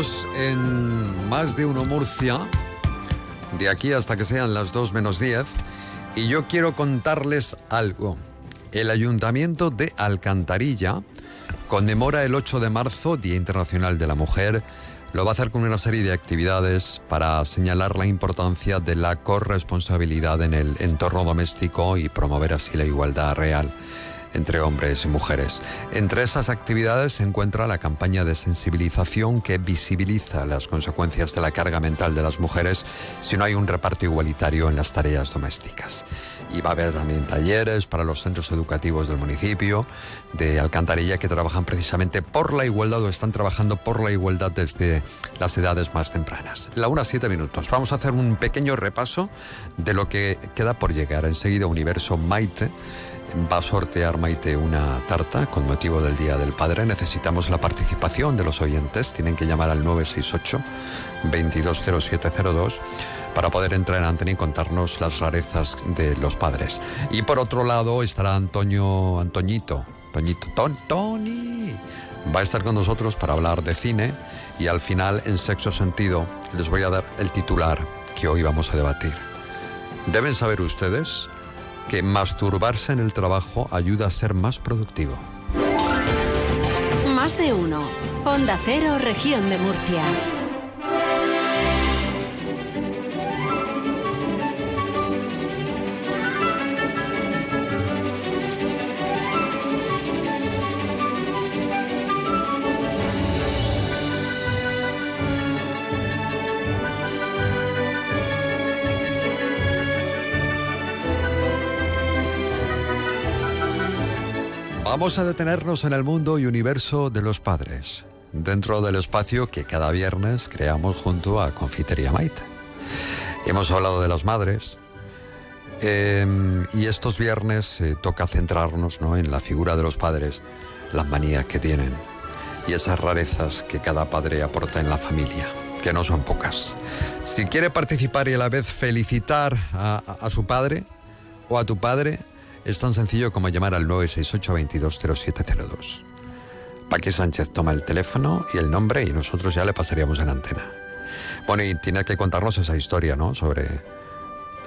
Estamos en más de uno Murcia, de aquí hasta que sean las 2 menos 10, y yo quiero contarles algo. El Ayuntamiento de Alcantarilla conmemora el 8 de marzo, Día Internacional de la Mujer. Lo va a hacer con una serie de actividades para señalar la importancia de la corresponsabilidad en el entorno doméstico y promover así la igualdad real entre hombres y mujeres. Entre esas actividades se encuentra la campaña de sensibilización que visibiliza las consecuencias de la carga mental de las mujeres si no hay un reparto igualitario en las tareas domésticas. Y va a haber también talleres para los centros educativos del municipio de Alcantarilla que trabajan precisamente por la igualdad o están trabajando por la igualdad desde las edades más tempranas. La una siete minutos. Vamos a hacer un pequeño repaso de lo que queda por llegar. Enseguida Universo Maite va a sortear Maite una tarta con motivo del Día del Padre. Necesitamos la participación de los oyentes. Tienen que llamar al 968 220702 para poder entrar en antena y contarnos las rarezas de los padres. Y por otro lado estará Antonio Antoñito. Toñito, Ton, Tony. Va a estar con nosotros para hablar de cine y al final, en sexo sentido, les voy a dar el titular que hoy vamos a debatir. Deben saber ustedes que masturbarse en el trabajo ayuda a ser más productivo. Más de uno. Onda Cero, región de Murcia. Vamos a detenernos en el mundo y universo de los padres, dentro del espacio que cada viernes creamos junto a Confitería Maite. Hemos hablado de las madres eh, y estos viernes eh, toca centrarnos ¿no? en la figura de los padres, las manías que tienen y esas rarezas que cada padre aporta en la familia, que no son pocas. Si quiere participar y a la vez felicitar a su padre o a tu padre, es tan sencillo como llamar al 968-220702. Paqui Sánchez toma el teléfono y el nombre y nosotros ya le pasaríamos en antena. Bueno, y tiene que contarnos esa historia, ¿no? Sobre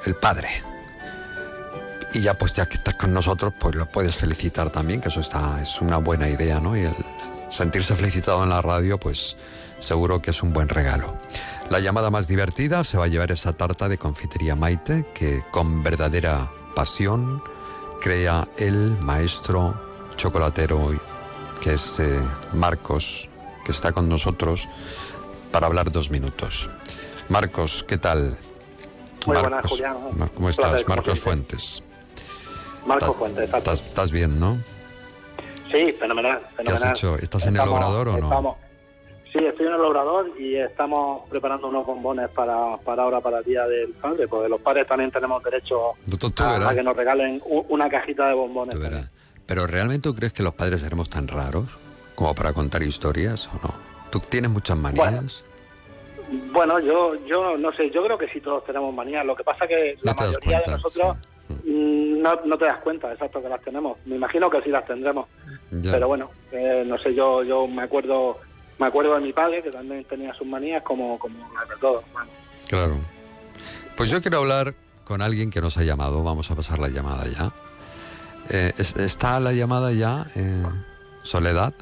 el padre. Y ya pues ya que estás con nosotros, pues lo puedes felicitar también, que eso está, es una buena idea, ¿no? Y el sentirse felicitado en la radio, pues seguro que es un buen regalo. La llamada más divertida se va a llevar esa tarta de confitería Maite, que con verdadera pasión crea el maestro chocolatero que es eh, Marcos, que está con nosotros para hablar dos minutos. Marcos, ¿qué tal? Muy buenas, Marcos, Julián. Mar- ¿Cómo estás? placer, Marcos. Fuentes. Marco ¿Estás- Fuentes. Estás, estás bien, ¿no? Sí, fenomenal, ¿Qué fenomenal. has hecho? ¿Estás en el obrador o no? estamos- Sí, estoy en el obrador y estamos preparando unos bombones para, para ahora, para el Día del Padre, porque los padres también tenemos derecho tú- tú a, que nos regalen una cajita de bombones. Pero ¿realmente tú crees que los padres seremos tan raros como para contar historias o no? ¿Tú tienes muchas manías? Bueno, yo, yo no sé, yo creo que sí todos tenemos manías. Lo que pasa que la No mayoría de cuenta, nosotros mm, no, no te das cuenta, exacto, que las tenemos. Me imagino que sí las tendremos. Ya. Pero bueno, eh, no sé, yo yo me acuerdo me acuerdo de mi padre que también tenía sus manías como como de todos. Claro. Pues yo quiero hablar con alguien que nos ha llamado. Vamos a pasar la llamada ya. Eh, es- ¿Está la llamada ya? ¿Soledad?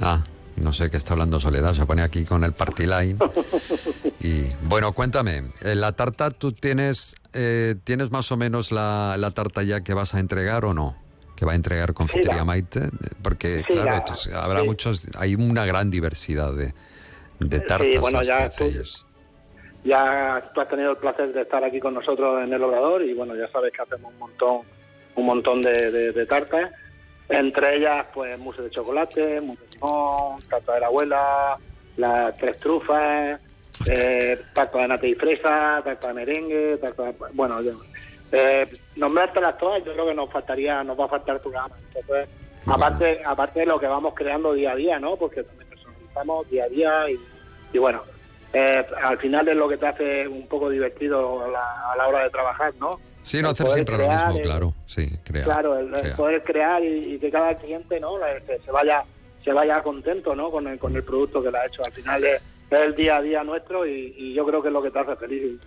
Ah, no sé qué está hablando Soledad. Se pone aquí con el party line. Y bueno, cuéntame. eh, ¿La tarta tú tienes, eh, tienes más o menos la, la tarta ya que vas a entregar o no? Que va a entregar Confitería la- Maite. Porque, Sí, claro, entonces, habrá sí. muchos. Hay una gran diversidad de, de tartas bueno, las ya que tú- ya tú has tenido el placer de estar aquí con nosotros en el obrador y bueno, ya sabes que hacemos un montón un montón de, de- de tartas. Entre ellas, pues, mousse de chocolate, mousse de limón, tarta de la abuela, las tres trufas, eh, tarta de nata y fresa, tarta de merengue, tarta de... Bueno, eh, nombrártelas todas, yo creo que nos faltaría, nos va a faltar programa. Entonces, aparte, aparte de lo que vamos creando día a día, ¿no? Porque también personalizamos día a día y, y bueno, eh, al final es lo que te hace un poco divertido a la, a la hora de trabajar, ¿no? Sí, no El hacer siempre lo mismo, el- claro. Sí, crear. Claro, el, poder crear y, y que cada cliente no La- se, se vaya se vaya contento no con el, con el producto que le ha hecho. Al final es, es el día a día nuestro y, y yo creo que es lo que te hace feliz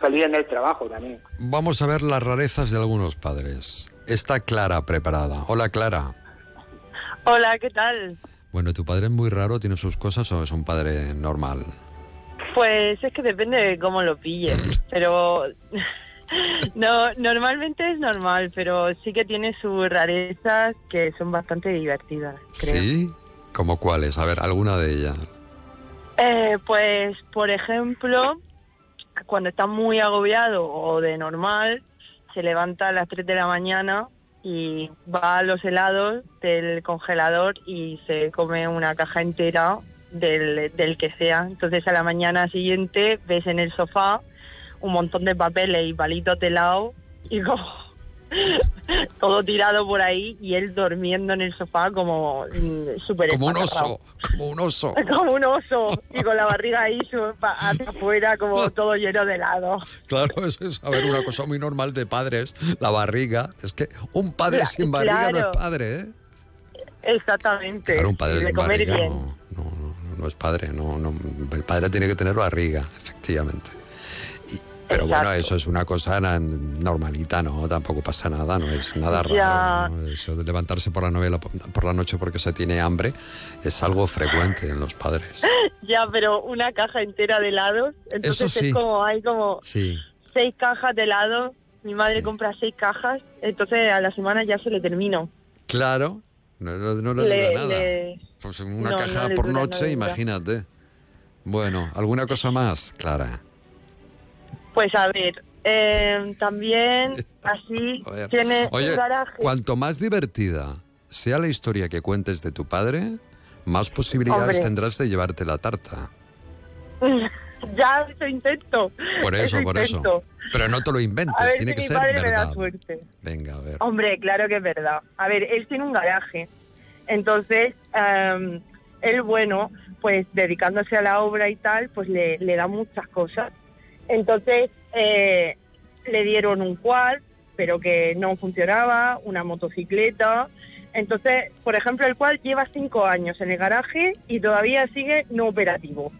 feliz en el trabajo también. Vamos a ver las rarezas de algunos padres. Está Clara preparada. Hola, Clara. Hola, ¿qué tal? Bueno, ¿tu padre es muy raro? ¿Tiene sus cosas o es un padre normal? Pues es que depende de cómo lo pilles, pero no, normalmente es normal, pero sí que tiene sus rarezas que son bastante divertidas, creo. ¿Sí? ¿Como cuáles? A ver, alguna de ellas. Eh, pues, por ejemplo, cuando está muy agobiado o de normal, se levanta a las 3 de la mañana y va a los helados del congelador y se come una caja entera del, del que sea. Entonces a la mañana siguiente ves en el sofá un montón de papeles y palitos de helado y como todo tirado por ahí y él durmiendo en el sofá como mm, súper Como un oso, como un oso. Como un oso y con la barriga ahí hacia afuera como todo lleno de helado. Claro, eso es, a ver, una cosa muy normal de padres, la barriga. Es que un padre sin barriga no claro. es padre, ¿eh? Exactamente. Claro, un padre sin barriga no, no, no, no es padre, no, no, el padre tiene que tener barriga, efectivamente. Pero bueno, eso es una cosa normalita, ¿no? Tampoco pasa nada, no es nada raro. Eso de levantarse por la, novela, por la noche porque se tiene hambre es algo frecuente en los padres. Ya, pero una caja entera de helados. Entonces sí. es como, hay como Sí. seis cajas de helado. Mi madre compra seis cajas, entonces a la semana ya se le terminó. Claro, no, no, no le Le- dura nada. le- Pues una caja por noche, imagínate. Bueno, ¿alguna cosa más, Clara? Pues a ver, eh, también así tiene Oye, un garaje. cuanto más divertida sea la historia que cuentes de tu padre, más posibilidades Hombre. tendrás de llevarte la tarta. ya eso intento. Por eso, por eso. Pero no te lo inventes, A ver tiene si que mi ser padre me da verdad. suerte. Venga, a ver. Hombre, claro que es verdad. A ver, él tiene un garaje. Entonces, em, él, bueno, pues dedicándose a la obra y tal, pues le, le da muchas cosas. Entonces, eh, le dieron un quad, pero que no funcionaba, una motocicleta. Entonces, por ejemplo, el quad lleva cinco años en el garaje y todavía sigue no operativo.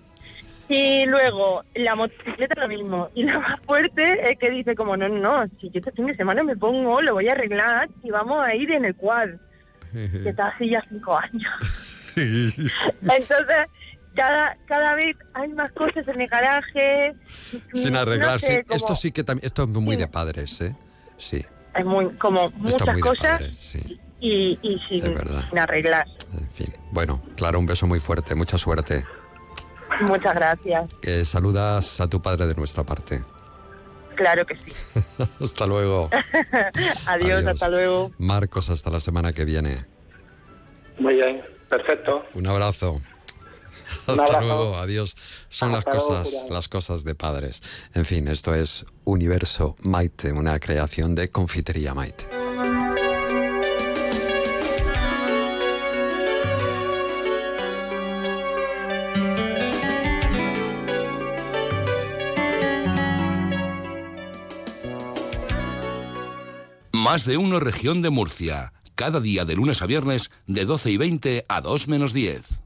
Y luego, la motocicleta lo mismo. Y lo más fuerte es que dice como, no, no, no, si yo este fin de semana me pongo, lo voy a arreglar y vamos a ir en el quad. Que está así ya cinco años. Entonces, cada, cada vez hay más cosas en el garaje. Sin No arreglar, sé, sí. como- Esto sí que también, esto es muy de padres, ¿eh? Sí, Hay muy, como muchas muy de cosas padres, sí. y, y sin, Es verdad. sin arreglar. En fin. Bueno, claro, un beso muy fuerte, mucha suerte. Muchas gracias. Que saludas a tu padre de nuestra parte. Claro que sí. hasta luego. Adiós, Adiós. hasta luego. Marcos, hasta la semana que viene. Muy bien, perfecto. Un abrazo. Hasta luego, adiós. Son las cosas, las cosas de padres. En fin, esto es Universo Maite, una creación de Confitería Maite. Más de uno región de Murcia, cada día de lunes a viernes de 12 y 20 a 2 menos 10.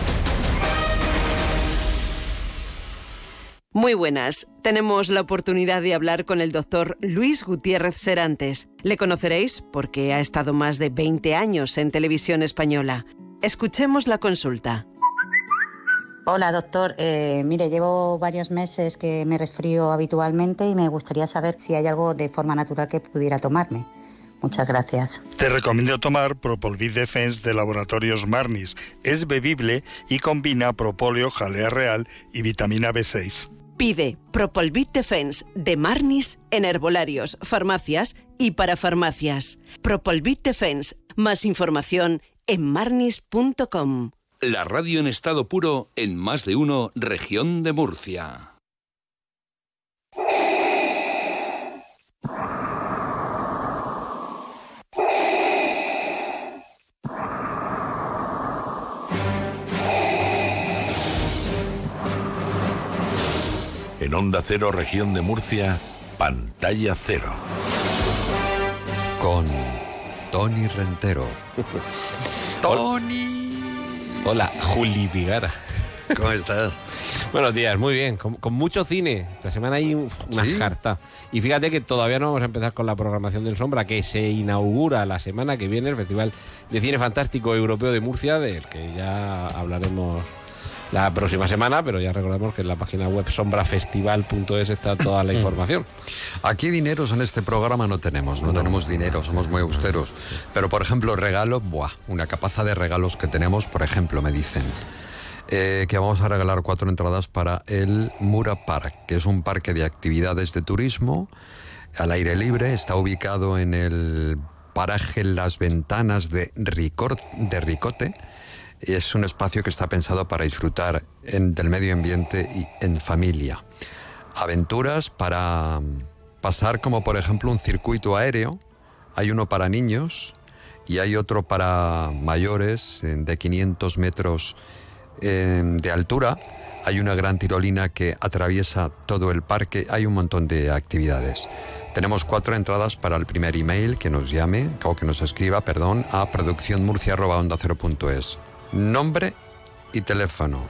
Muy buenas. Tenemos la oportunidad de hablar con el doctor Luis Gutiérrez Serantes. Le conoceréis porque ha estado más de 20 años en televisión española. Escuchemos la consulta. Hola, doctor. Eh, mire, llevo varios meses que me resfrío habitualmente y me gustaría saber si hay algo de forma natural que pudiera tomarme. Muchas gracias. Te recomiendo tomar Propolvid Defense de Laboratorios Marnis. Es bebible y combina propóleo, jalea real y vitamina B6. Pide Propolvit Defense de Marnis en herbolarios, farmacias y para farmacias. Propolvit Defense. Más información en marnis.com. La radio en estado puro en más de uno región de Murcia. En Onda Cero, región de Murcia, pantalla cero. Con Tony Rentero. Tony. Hola, Juli Vigara. ¿Cómo estás? Buenos días, muy bien. Con, con mucho cine. Esta semana hay un- una ¿Sí? carta. Y fíjate que todavía no vamos a empezar con la programación del Sombra, que se inaugura la semana que viene el Festival de Cine Fantástico Europeo de Murcia, del que ya hablaremos la próxima semana, pero ya recordamos que en la página web sombrafestival.es está toda la información. Aquí dineros en este programa no tenemos, no, tenemos dinero, somos muy austeros. Pero, por ejemplo, regalo, buah, una capaza de regalos que tenemos, por ejemplo, me dicen eh, que vamos a regalar cuatro entradas para el Mura Park, que es un parque de actividades de turismo al aire libre, está ubicado en el paraje Las Ventanas de, Ricor- de Ricote. Es un espacio que está pensado para disfrutar del medio ambiente y en familia. Aventuras para pasar como por ejemplo un circuito aéreo. Hay uno para niños y hay otro para mayores de 500 metros de altura. Hay una gran tirolina que atraviesa todo el parque. Hay un montón de actividades. Tenemos cuatro entradas para el primer email que nos llame o que nos escriba, perdón, a producciónmurcia.onda0.es. Nombre y teléfono.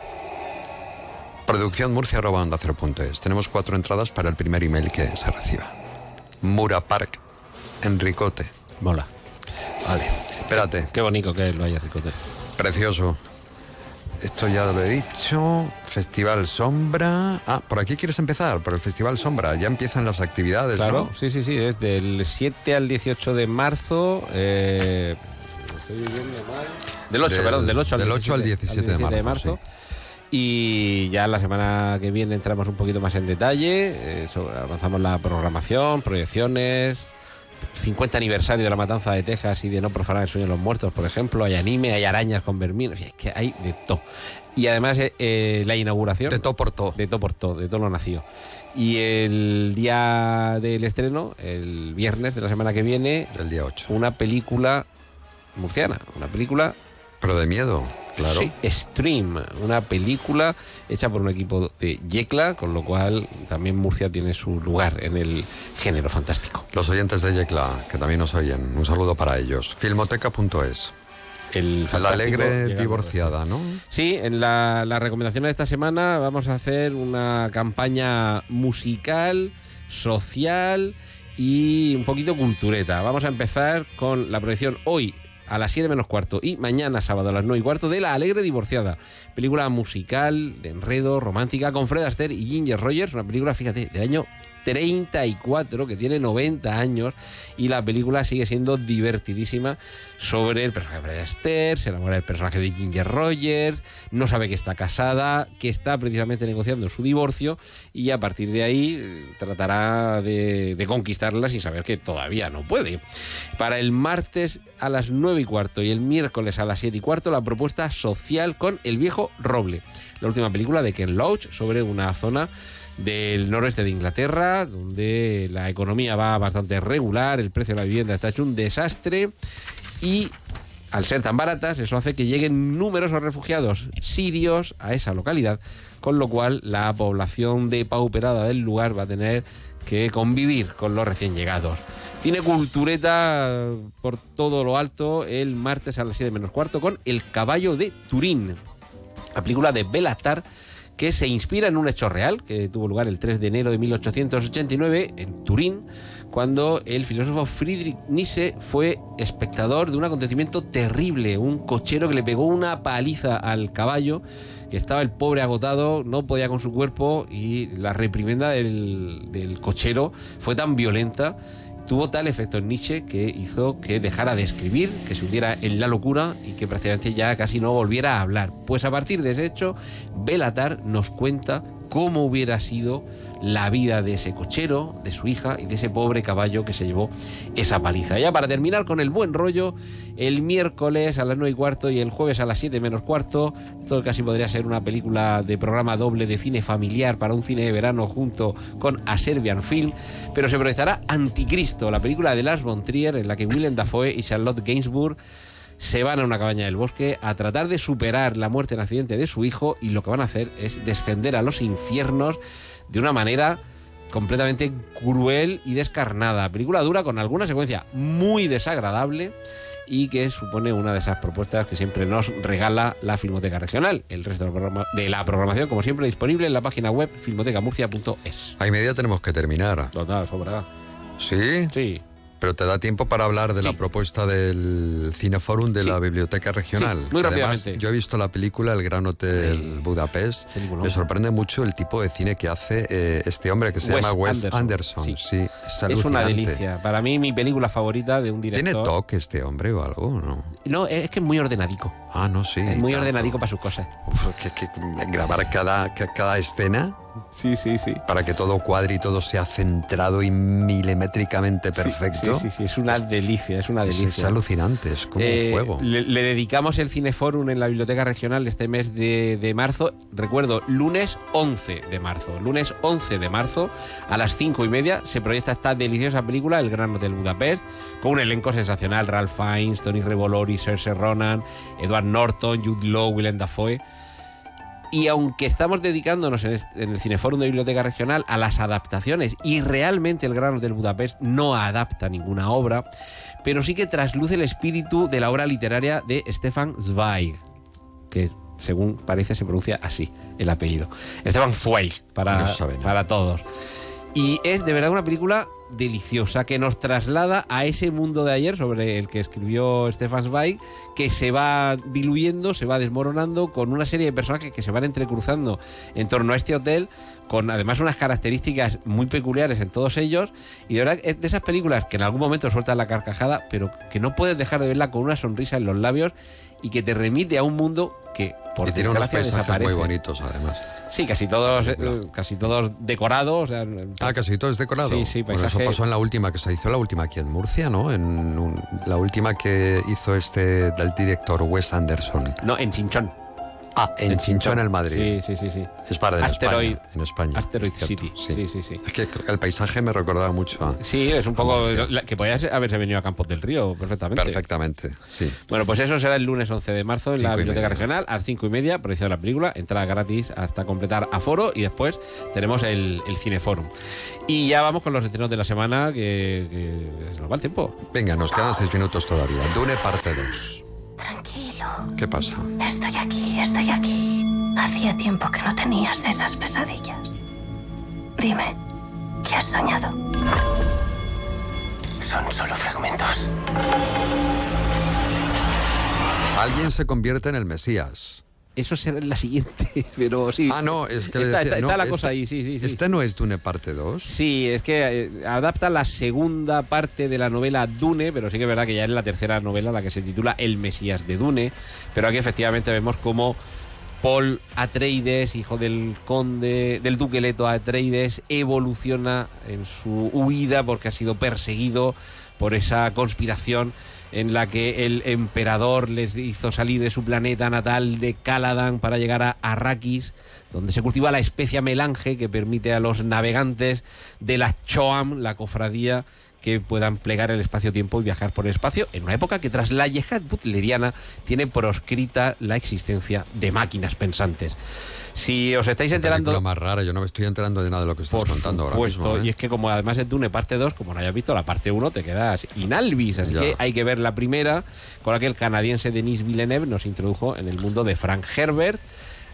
Producciónmurcia.onda0.es. Tenemos cuatro entradas para el primer email que se reciba. Mura Park, Enricote. Mola. Vale, espérate. Qué bonito que lo haya Ricote. Precioso. Esto ya lo he dicho. Festival Sombra. Ah, por aquí quieres empezar, por el Festival Sombra. Ya empiezan las actividades, Claro, ¿no? sí, sí, sí, es del 7 al 18 de marzo. eh, estoy viendo mal. Del 8, Del- perdón, del 8 al del 17, 8 al 17 de marzo, Y ya la semana que viene entramos un poquito más en detalle, eh, sobre- avanzamos la programación, proyecciones, 50 aniversario de la matanza de Texas y de no profanar el sueño de los muertos, por ejemplo, hay anime, hay arañas con vermín, es que hay de todo. Y además eh, eh, la inauguración... De todo por todo. De todo por todo, de todo lo nacido. Y el día del estreno, el viernes de la semana que viene... Del día 8. Una película murciana, una película... Pero de miedo, claro. Sí, Stream, una película hecha por un equipo de Yecla, con lo cual también Murcia tiene su lugar en el género fantástico. Los oyentes de Yecla, que también nos oyen, un saludo para ellos. Filmoteca.es. El, La alegre divorciada, ¿no? Sí, en la, las recomendaciones de esta semana vamos a hacer una campaña musical, social y un poquito cultureta. Vamos a empezar con la proyección hoy a las 7 menos cuarto y mañana sábado a las 9 y cuarto de La Alegre Divorciada. Película musical, de enredo, romántica, con Fred Astaire y Ginger Rogers. Una película, fíjate, del año 34, que tiene 90 años, y la película sigue siendo divertidísima sobre el personaje de Fred Astaire, se enamora del personaje de Ginger Rogers, no sabe que está casada, que está precisamente negociando su divorcio, y a partir de ahí eh, tratará de, de conquistarla sin saber que todavía no puede. Para el martes a las 9 y cuarto y el miércoles a las 7 y cuarto, la propuesta social con El viejo roble, la última película de Ken Loach sobre una zona del noroeste de Inglaterra, donde la economía va bastante regular, el precio de la vivienda está hecho un desastre y al ser tan baratas, eso hace que lleguen numerosos refugiados sirios a esa localidad, con lo cual la población depauperada del lugar va a tener que convivir con los recién llegados. Cine cultureta por todo lo alto el martes a las 7 menos cuarto con El caballo de Turín, la película de Belatar que se inspira en un hecho real que tuvo lugar el 3 de enero de 1889 en Turín, cuando el filósofo Friedrich Nietzsche fue espectador de un acontecimiento terrible, un cochero que le pegó una paliza al caballo, que estaba el pobre agotado, no podía con su cuerpo y la reprimenda del, del cochero fue tan violenta tuvo tal efecto en Nietzsche que hizo que dejara de escribir, que se hundiera en la locura y que prácticamente ya casi no volviera a hablar. Pues a partir de ese hecho, Belatar nos cuenta cómo hubiera sido la vida de ese cochero, de su hija y de ese pobre caballo que se llevó esa paliza. Ya para terminar con el buen rollo, el miércoles a las 9 y cuarto y el jueves a las 7 menos cuarto, esto casi podría ser una película de programa doble de cine familiar para un cine de verano junto con A Serbian Film, pero se proyectará Anticristo, la película de Lars von Trier en la que Willem Dafoe y Charlotte Gainsbourg se van a una cabaña del bosque a tratar de superar la muerte en accidente de su hijo y lo que van a hacer es descender a los infiernos de una manera completamente cruel y descarnada. Película dura con alguna secuencia muy desagradable y que supone una de esas propuestas que siempre nos regala la Filmoteca Regional. El resto de la programación, como siempre, disponible en la página web filmotecamurcia.es. A media tenemos que terminar. Total, sobra. ¿Sí? Sí. Pero te da tiempo para hablar de la propuesta del Cineforum de la Biblioteca Regional. Sí, muy Además, rápidamente. yo he visto la película El Gran Hotel Budapest. Me sorprende mucho el tipo de cine que hace eh, este hombre que se Wes llama Wes Anderson. Anderson. Sí. Sí, es Es una delicia. Para mí, mi película favorita de un director. ¿Tiene toque este hombre o algo? No, No, es que es muy ordenadico. Ah, no, sí. Es muy tanto. ordenadico para sus cosas. Uf, que, que grabar cada, ca- cada escena. Sí, sí, sí. Para que todo cuadre y todo sea centrado y milimétricamente perfecto. Sí, sí, sí, es una delicia, es una delicia. es alucinante, es como Eh, un juego. Le, le dedicamos el Cineforum en la Biblioteca Regional este mes de, de marzo. Recuerdo, lunes 11 de marzo. Lunes 11 de marzo a las 5 y media se proyecta esta deliciosa película, El Gran Hotel Budapest, con un elenco sensacional: Ralph Fiennes, Tony Revolori, Saoirse Ronan, Edward Norton, Jude Law, Willem Dafoe. Y aunque estamos dedicándonos en, el Cineforum de Biblioteca Regional a las adaptaciones, y realmente el Gran Hotel Budapest no adapta ninguna obra, pero sí que trasluce el espíritu de la obra literaria de Stefan Zweig, que según parece se pronuncia así el apellido. Stefan Zweig, para, No para todos. Y es de verdad una película deliciosa que nos traslada a ese mundo de ayer sobre el que escribió Stefan Zweig, que se va diluyendo, se va desmoronando con una serie de personajes que se van entrecruzando en torno a este hotel, con además unas características muy peculiares en todos ellos. Y de verdad es de esas películas que en algún momento sueltan la carcajada, pero que no puedes dejar de verla con una sonrisa en los labios y que te remite a un mundo que por y tiene unos paisajes muy bonitos, además. Sí, casi todos, eh, casi todos decorados. Ah, casi todo es decorado. Sí, sí, Bueno, eso paisaje- pasó en la última que se hizo, la última aquí en Murcia, ¿no? En un- la última que hizo este del director Wes Anderson. No, en Chinchón. Ah, en, Chinchón, el Madrid. Sí, sí, sí. sí. Es para en Asteroid. España. En España. Asteroid es City. Sí, sí, sí. Es que el paisaje me recordaba mucho a... Sí, es un poco. la- que podía ser- haberse venido a Campos del Río perfectamente. Perfectamente, sí. Bueno, pues eso será el lunes 11 de marzo en la Cinco Biblioteca. Regional, a las 5 y media, proyección de la película, entrada gratis hasta completar aforo y después tenemos el, el Cineforum. Y ya vamos con los estrenos de la semana, que, que se nos va el tiempo. Venga, nos quedan seis minutos todavía. Dune parte 2. Tranquilo. ¿Qué pasa? Estoy aquí, estoy aquí. Hacía tiempo que no tenías esas pesadillas. Dime, ¿qué has soñado? Son solo fragmentos. Alguien se convierte en el Mesías. Eso será en la siguiente, pero sí. Ah, no, es que le está, decía, está- no, está la esta- cosa ahí, sí, sí, sí. Este no es Dune parte 2. Sí, es que eh, adapta la segunda parte de la novela Dune, pero sí que es verdad que ya es la tercera novela la que se titula El Mesías de Dune, pero aquí efectivamente vemos como Paul Atreides, hijo del conde, del duque Leto Atreides, evoluciona en su huida porque ha sido perseguido por esa conspiración en la que el emperador les hizo salir de su planeta natal de Caladan para llegar a Arrakis, donde se cultiva la especia melange que permite a los navegantes de la Choam, la cofradía, que puedan plegar el espacio-tiempo y viajar por el espacio en una época que tras la yihad butleriana tiene proscrita la existencia de máquinas pensantes. Si os estáis enterando... Película más rara, yo no me estoy enterando de nada de lo que estás contando ahora mismo. ¿eh? y es que como además es Dune parte 2, como no hayas visto la parte 1, te quedas inalvis, así Ya. que hay que ver la primera, con la que el canadiense Denis Villeneuve nos introdujo en el mundo de Frank Herbert.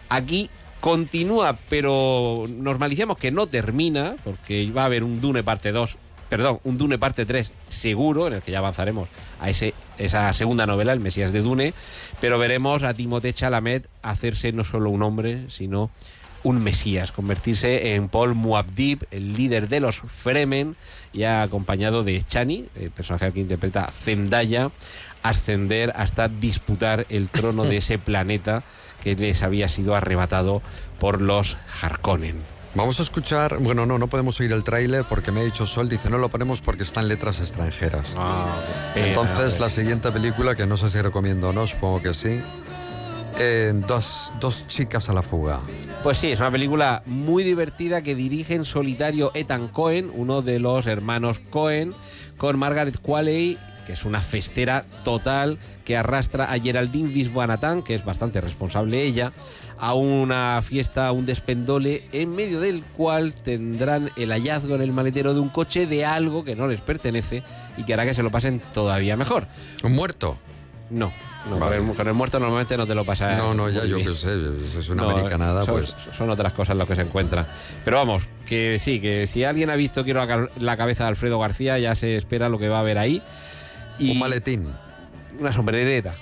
Aquí continúa, pero nos maliciamos que no termina, porque va a haber un Dune parte 2, perdón, un Dune parte 3 seguro, en el que ya avanzaremos a ese, esa segunda novela, El Mesías de Dune, pero veremos a Timothée Chalamet hacerse no solo un hombre, sino un mesías, convertirse en Paul Muad'Dib, el líder de los Fremen, ya acompañado de Chani, el personaje al que interpreta Zendaya, ascender hasta disputar el trono de ese planeta que les había sido arrebatado por los Harkonnen. Vamos a escuchar, bueno, no, no podemos oír el tráiler porque me ha dicho Sol, dice no lo ponemos porque están letras extranjeras. qué pena, Entonces hombre. la siguiente película, que no sé si recomiendo o no, supongo que sí, eh, dos, dos chicas a la fuga. Pues sí, es una película muy divertida que dirige en solitario Ethan Cohen, uno de los hermanos Cohen, con Margaret Qualley, que es una festera total que arrastra a Geraldine Viswanathan, que es bastante responsable ella, a una fiesta, a un despendole, en medio del cual tendrán el hallazgo en el maletero de un coche de algo que no les pertenece y que hará que se lo pasen todavía mejor. ¿Un muerto? No. no, Vale. con, el, con el muerto normalmente no te lo pasa. No, no, ya yo qué sé, es una No, americanada, son, pues... son otras cosas lo que se encuentra. Pero vamos, que sí, que si alguien ha visto Quiero la, la cabeza de Alfredo García, ya se espera lo que va a haber ahí. Y Un maletín, Una sombrerera.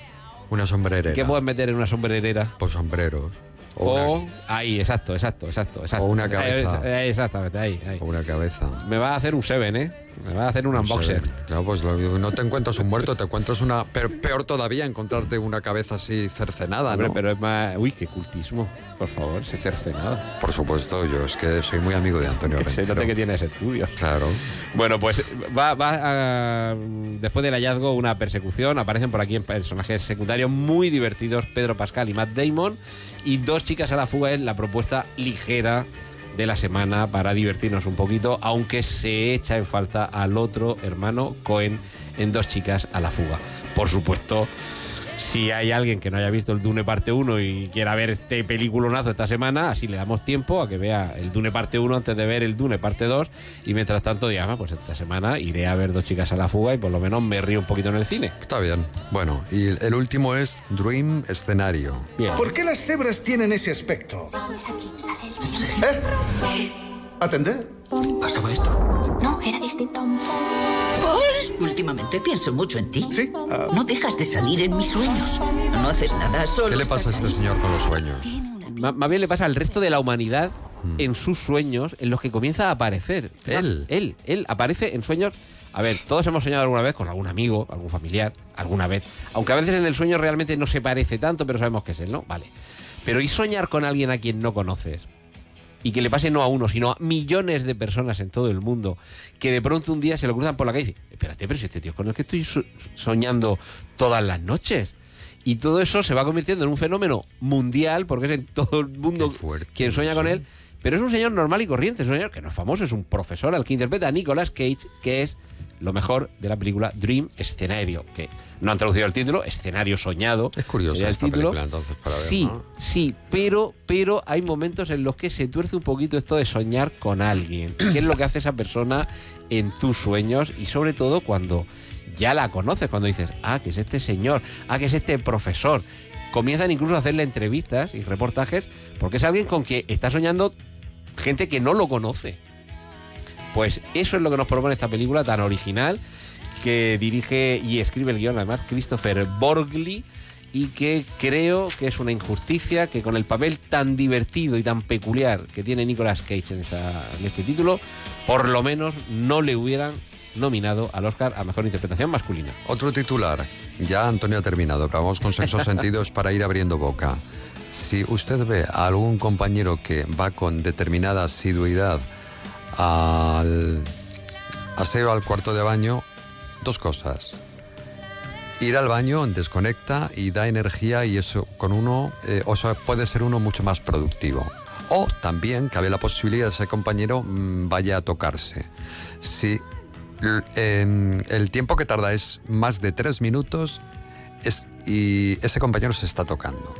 una sombrerera. ¿Qué puedes meter en una sombrerera? Pues sombreros. O, una, ahí, exacto, exacto, exacto, exacto. O una cabeza. Eh, eh, exactamente, ahí, ahí. o una cabeza. Me va a hacer un Seven, ¿eh? Me va a hacer un No sé, unboxer. Claro, pues lo- no te encuentras un muerto, te encuentras una... Pero peor todavía, encontrarte una cabeza así cercenada, Hombre, ¿no? pero es más... Uy, qué cultismo. Por favor, se cerce nada. Por supuesto, yo es que soy muy amigo de Antonio Que se Rentero. note que tienes estudios. Claro. Bueno, pues va, va a- después del hallazgo una persecución. Aparecen por aquí en personajes secundarios muy divertidos, Pedro Pascal y Matt Damon. Y dos chicas a la fuga es la propuesta ligera de la semana para divertirnos un poquito, aunque se echa en falta al otro hermano Cohen en dos chicas a la fuga. Por supuesto, si hay alguien que no haya visto el Dune parte 1 y quiera ver este peliculonazo esta semana, así le damos tiempo a que vea el Dune parte 1 antes de ver el Dune parte 2 y mientras tanto diga, "Ah, pues esta semana iré a ver dos chicas a la fuga y por lo menos me río un poquito en el cine. Está bien. Bueno, y el último es Dream Escenario. Bien. ¿Por qué las cebras tienen ese aspecto? ¿Eh? ¿Atender? ¿Pasaba esto? No, era distinto. Paul, últimamente pienso mucho en ti. Sí. No dejas de salir en mis sueños. No haces nada, solo. ¿Qué le pasa a este señor con los sueños? Más bien le pasa al resto de la humanidad en sus sueños en los que comienza a aparecer. Él. Él, él aparece en sueños. A ver, todos hemos soñado alguna vez con algún amigo, algún familiar, alguna vez. Aunque a veces en el sueño realmente no se parece tanto, pero sabemos que es él, ¿no? Vale. Pero ¿y soñar con alguien a quien no conoces? Y que le pase no a uno, sino a millones de personas en todo el mundo, que de pronto un día se lo cruzan por la calle y dicen, espérate, pero si este tío es con el que estoy so- soñando todas las noches. Y todo eso se va convirtiendo en un fenómeno mundial, porque es en todo el mundo quien sueña con él. Pero es un señor normal y corriente, es un señor que no es famoso, es un profesor al que interpreta a Nicolas Cage, que es lo mejor de la película Dream Escenario, que no han traducido el título, Escenario Soñado. Es curioso el esta título. película entonces para ver, Sí, ¿no? sí, pero, pero hay momentos en los que se tuerce un poquito esto de soñar con alguien. ¿Qué es lo que hace esa persona en tus sueños? Y sobre todo cuando ya la conoces, cuando dices, ah, que es este señor, ah, que es este profesor. Comienzan incluso a hacerle entrevistas y reportajes porque es alguien con que está soñando gente que no lo conoce. Pues eso es lo que nos propone esta película tan original que dirige y escribe el guion además Christopher Borgli y que creo que es una injusticia que con el papel tan divertido y tan peculiar que tiene Nicolas Cage en, esta- en este título, por lo menos no le hubieran nominado al Oscar a Mejor Interpretación Masculina. Otro titular. Ya Antonio ha terminado, pero vamos con sexos sentidos para ir abriendo boca. Si usted ve a algún compañero que va con determinada asiduidad al aseo al cuarto de baño, dos cosas. Ir al baño desconecta y da energía y eso con uno, eh, o sea, puede ser uno mucho más productivo. O también cabe la posibilidad de que ese compañero mm, vaya a tocarse. Si em, el tiempo que tarda es más de tres minutos es, y ese compañero se está tocando.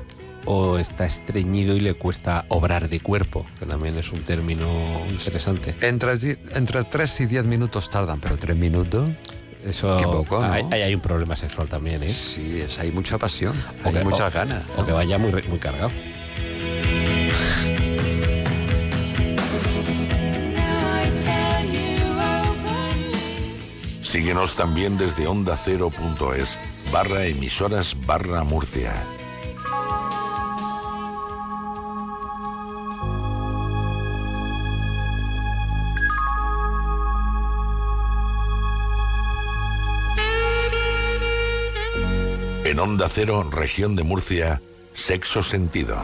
O está estreñido y le cuesta obrar de cuerpo, que también es un término interesante. Entre, entre 3 y 10 minutos tardan, pero 3 minutos. Eso Qué poco, ¿no? hay, un problema sexual también, ¿eh? Sí, es, hay mucha pasión, O hay que- muchas o- ganas. O que vaya muy, muy cargado. Síguenos también desde onda ondacero.es barra emisoras barra Murcia. En Onda Cero, región de Murcia, sexo sentido.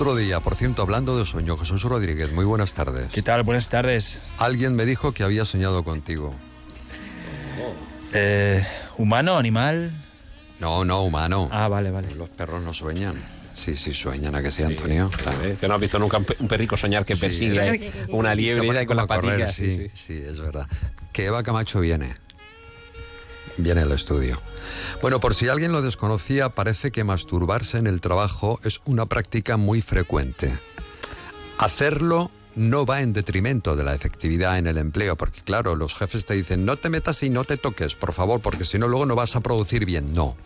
Otro día, por cierto, hablando de sueño, Jesús Rodríguez, muy buenas tardes. ¿Qué tal? Buenas tardes. Alguien me dijo que había soñado contigo. Eh, ¿Humano, animal? No, no, humano. Ah, vale, vale. Los perros no sueñan. Sí, sí, sueñan, ¿a que sí, Antonio? Claro. Que no has visto nunca un pe- un perrico soñar que Sí, persigue era- una liebre con la correr, patilla. sí, sí, es verdad. Que Eva Camacho viene. Viene al estudio. Bueno, por si alguien lo desconocía, parece que masturbarse en el trabajo es una práctica muy frecuente. Hacerlo no va en detrimento de la efectividad en el empleo, porque claro, los jefes te dicen, no te metas y no te toques, por favor, porque si no luego no vas a producir bien. No.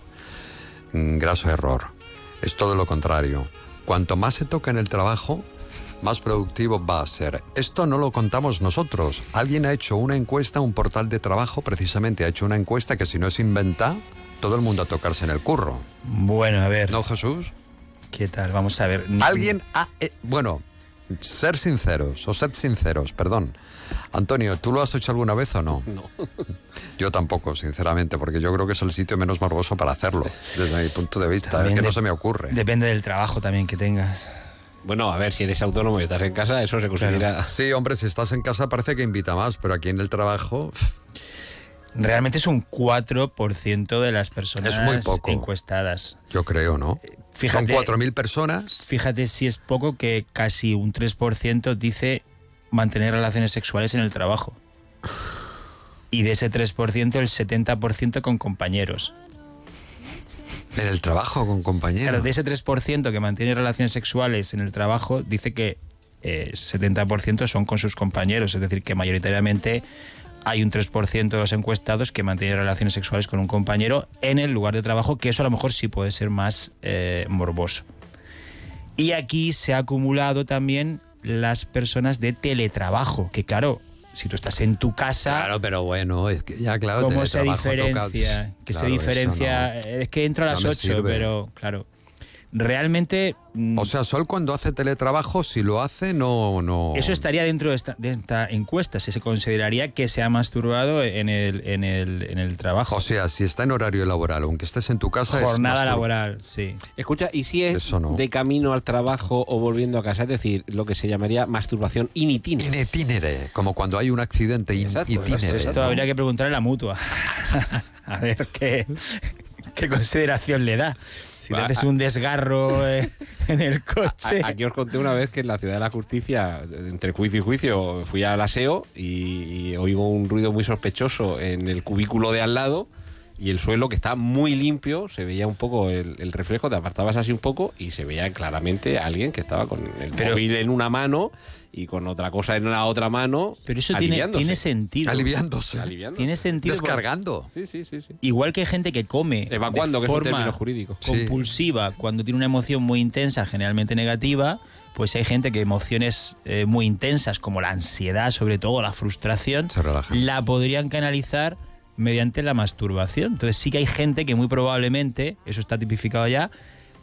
Mm, Graso error. Es todo lo contrario. Cuanto más se toca en el trabajo, más productivo va a ser. Esto no lo contamos nosotros. Alguien ha hecho una encuesta, un portal de trabajo precisamente ha hecho una encuesta que si no es inventa, todo el mundo a tocarse en el curro. Bueno, a ver. ¿No, Jesús? ¿Qué tal? Vamos a ver. Alguien ha... eh, bueno, ser sinceros, o sed sinceros, perdón. Antonio, ¿tú lo has hecho alguna vez o no? No. Yo tampoco, sinceramente, porque yo creo que es el sitio menos morboso para hacerlo, desde mi punto de vista. Es También que no se me ocurre. Depende del trabajo también que tengas. Bueno, a ver, si eres autónomo y estás en casa, eso se considera... Sí, hombre, si estás en casa parece que invita más, pero aquí en el trabajo... Realmente es un 4% de las personas Es muy poco. encuestadas. Yo creo, ¿no? Fíjate- Son 4.000 personas. Fíjate si es poco que casi un 3% dice mantener relaciones sexuales en el trabajo. Y de ese 3%, el 70% con compañeros. En el trabajo con compañeros. Claro, de ese 3% que mantiene relaciones sexuales en el trabajo, dice que eh, 70% son con sus compañeros. Es decir, que mayoritariamente hay un 3% de los encuestados que mantienen relaciones sexuales con un compañero en el lugar de trabajo, que eso a lo mejor sí puede ser más eh, morboso. Y aquí se ha acumulado también las personas de teletrabajo, que claro, si tú estás en tu casa... Claro, pero bueno, es que ya claro, ¿Cómo se teletrabajo toca- diferencia? Que Claro, se diferencia. no. Es que entro a No las me 8, sirve. pero claro. Realmente. mm, O sea, Sol cuando hace teletrabajo, si lo hace, no... no... Eso estaría dentro de esta, de esta encuesta. Si se consideraría que se ha masturbado en el, en el, en el trabajo. O sea, si está en horario laboral, aunque estés en tu casa... es Jornada mastur- laboral, sí. Escucha, ¿y si es Eso no. de camino al trabajo o volviendo a casa? Es decir, lo que se llamaría masturbación in itinere. In itinere, como cuando hay un accidente in Exacto, itinere. Esto ¿no? habría que preguntarle a la mutua. a ver qué, qué consideración le da. Si le haces a- un desgarro eh, en el coche. Aquí os conté una vez que en la ciudad de la justicia, entre juicio y juicio, fui al aseo y, y oigo un ruido muy sospechoso en el cubículo de al lado y el suelo que está muy limpio, se veía un poco el, el reflejo, te apartabas así un poco y se veía claramente a alguien que estaba con el Pero- móvil en una mano y con otra cosa en la otra mano. Pero eso tiene, aliviándose. tiene sentido. Aliviándose. Aliviando. Tiene sentido. Descargando. Sí, sí, sí, sí. Igual que hay gente que come Evacuando, de que es un forma término jurídico. compulsiva cuando tiene una emoción muy intensa, generalmente negativa, pues hay gente que emociones eh, muy intensas como la ansiedad, sobre todo la frustración, la podrían canalizar mediante la masturbación. Entonces sí que hay gente que muy probablemente, eso está tipificado ya,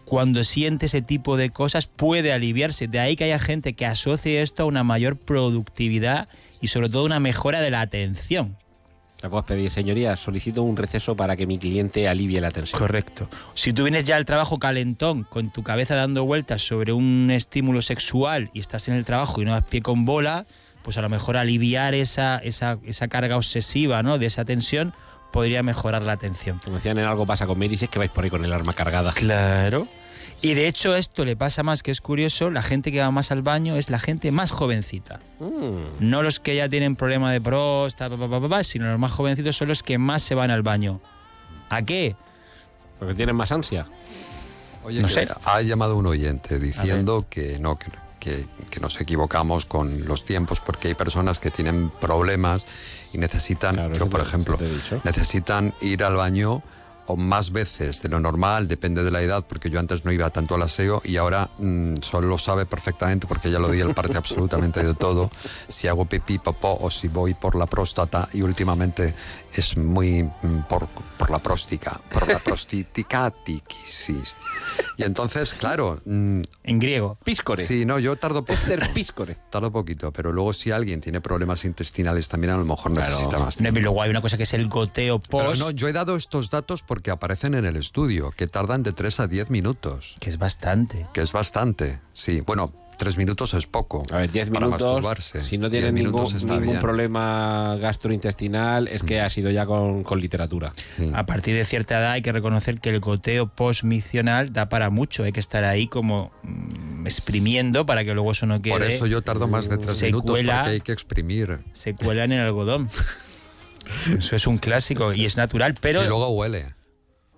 cuando siente ese tipo de cosas puede aliviarse. De ahí que haya gente que asocie esto a una mayor productividad y sobre todo una mejora de la atención. La puedes pedir, señoría, solicito un receso para que mi cliente alivie la tensión. Correcto. Si tú vienes ya al trabajo calentón, con tu cabeza dando vueltas sobre un estímulo sexual y estás en el trabajo y no das pie con bola, pues a lo mejor aliviar esa, esa, esa carga obsesiva ¿no? de esa tensión podría mejorar la atención. Como decían en algo pasa con Mary, si es que vais por ahí con el arma cargada. Claro. Y de hecho esto le pasa más, que es curioso, la gente que va más al baño es la gente más jovencita. Mm. No los que ya tienen problema de próstata, pa, pa, pa, pa, sino los más jovencitos son los que más se van al baño. ¿A qué? Porque tienen más ansia. Oye, No que sé. ha llamado un oyente diciendo que no, que, que- que nos equivocamos con los tiempos porque hay personas que tienen problemas y necesitan, yo por ejemplo, necesitan ir al baño o más veces de lo normal, depende de la edad, porque yo antes no iba tanto al aseo y ahora mm, solo lo sabe perfectamente porque ya lo di el parte absolutamente de todo, si hago pipí, popó o si voy por la próstata y últimamente es muy mm, por, por la próstica, por la prostiticatis. Y entonces, claro... mm, En griego. Píscore. Sí, no, yo tardo poco. Esther Píscore. Tardo poquito, pero luego si alguien tiene problemas intestinales también a lo mejor necesita más pero luego hay una cosa que es el goteo post. pero no, yo he dado estos datos porque aparecen en el estudio, que tardan de 3 a 10 minutos. Que es bastante. Que es bastante, sí. Bueno, 3 minutos es poco. A ver, 10 para minutos. masturbarse. Si no 10 tienen ningún, minutos está ningún bien. problema gastrointestinal, es que ha sido ya con, con literatura. A partir de cierta edad hay que reconocer que el goteo postmicional da para mucho. Hay que estar ahí como mm, exprimiendo para que luego eso no quede. Por eso yo tardo más de 3 se minutos cuela- porque hay que exprimir. Se cuelan en el algodón. Eso es un clásico y es natural, pero. Si luego huele.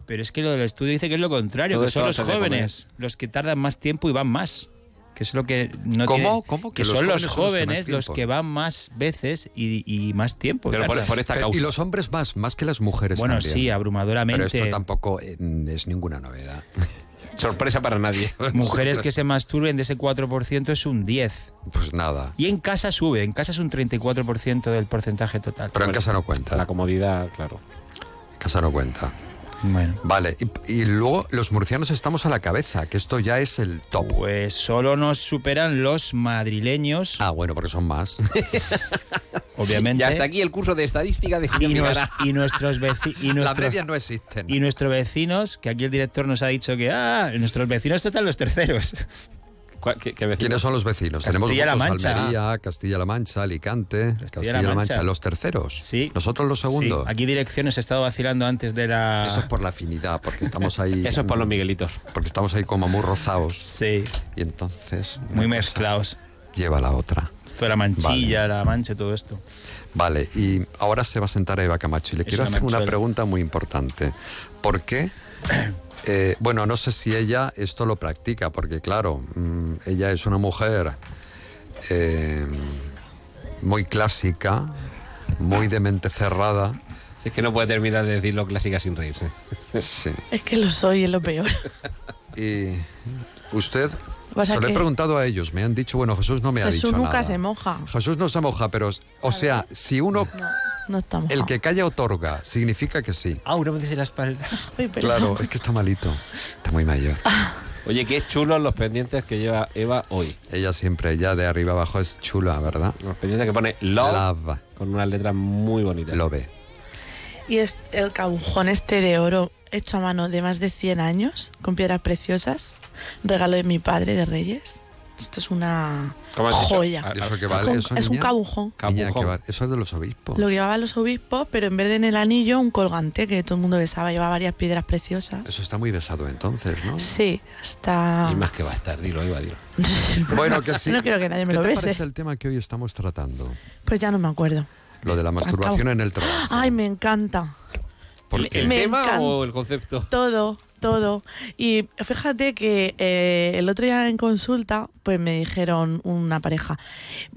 Pero es que lo del estudio dice que es lo contrario, Todo que son los jóvenes los que tardan más tiempo y van más. Que es lo que no ¿Cómo? tiene- ¿Cómo? Que, Que los son los jóvenes son los que los van más veces y, y más tiempo. Pero claro. Pero- Y los hombres más, más que las mujeres Bueno, también. sí, abrumadoramente. Pero esto tampoco eh, es ninguna novedad. Sorpresa para nadie. Mujeres que se masturben de ese 4% es un 10. Pues nada. Y en casa sube, en casa es un 34% del porcentaje total. Pero en casa no cuenta. La comodidad, claro. En casa no cuenta. Bueno. Vale, y, y luego los murcianos estamos a la cabeza, que esto ya es el top. Pues solo nos superan los madrileños. Ah, bueno, porque son más. Obviamente. Y hasta aquí el curso de estadística de Julián y, nues- Vigara. y nuestros vecinos. Las medias no existen. Y nuestros vecinos, que aquí el director nos ha dicho que, ah, nuestros vecinos están los terceros. ¿Quiénes son los vecinos? Tenemos Castilla-La muchos, Mancha. Almería, Castilla-La Mancha, Alicante, Castilla-La Mancha. Mancha. Los terceros. Sí. Nosotros los segundos. Sí, aquí direcciones he estado vacilando antes de la. Eso es por la afinidad, porque estamos ahí... Eso es por los Miguelitos. Porque estamos ahí como muy rozados. Sí. Y entonces... Muy mezclados. Lleva la otra. Toda la manchilla, la mancha, todo esto. Vale, y ahora se va a sentar Eva Camacho y le Es quiero hacer una pregunta muy importante. ¿Por qué? eh, bueno, no sé si ella esto lo practica, porque claro, mm, ella es una mujer eh, muy clásica, muy de mente cerrada. Si es que no puede terminar de decirlo clásica sin reírse. Sí. Es que lo soy, es lo peor. Y usted, ¿Pasa se lo he preguntado a ellos, me han dicho, bueno, Jesús no me ha Jesús dicho nunca nada. se moja. Jesús no se moja, pero, o sea, si uno, No está mojado. el que calla otorga, significa que sí. Ah, una vez en la espalda. Ay. Claro, es que está malito. Está muy mayor. Oye, qué chulos los pendientes que lleva Eva hoy. Ella siempre, ella de arriba abajo es chula, ¿verdad? Los pendientes que pone love, Love. con unas letras muy bonitas. Lo ve. Y es el cabujón este de oro hecho a mano de más de 100 años, con piedras preciosas, regalo de mi padre de Reyes. Esto es una joya. Ah, ¿Y eso qué Es vale? un- eso, es un niña? cabujón. Niña, Cabujón. ¿qué vale? Eso es de los obispos. Lo llevaban los obispos, pero en vez de en el anillo, un colgante que todo el mundo besaba. Llevaba varias piedras preciosas. Eso está muy besado entonces, ¿no? Sí, está... Y más que va a estar, dilo, Eva, dilo. Bueno, que sí. No quiero que nadie me ¿Qué lo te bese. parece el tema que hoy estamos tratando? Pues ya no me acuerdo. Lo de la masturbación Acabo. en el trabajo. Ay, me encanta. ¿El Me tema encanta. o el concepto? Todo, todo. Y fíjate que eh, el otro día en consulta, pues me dijeron una pareja,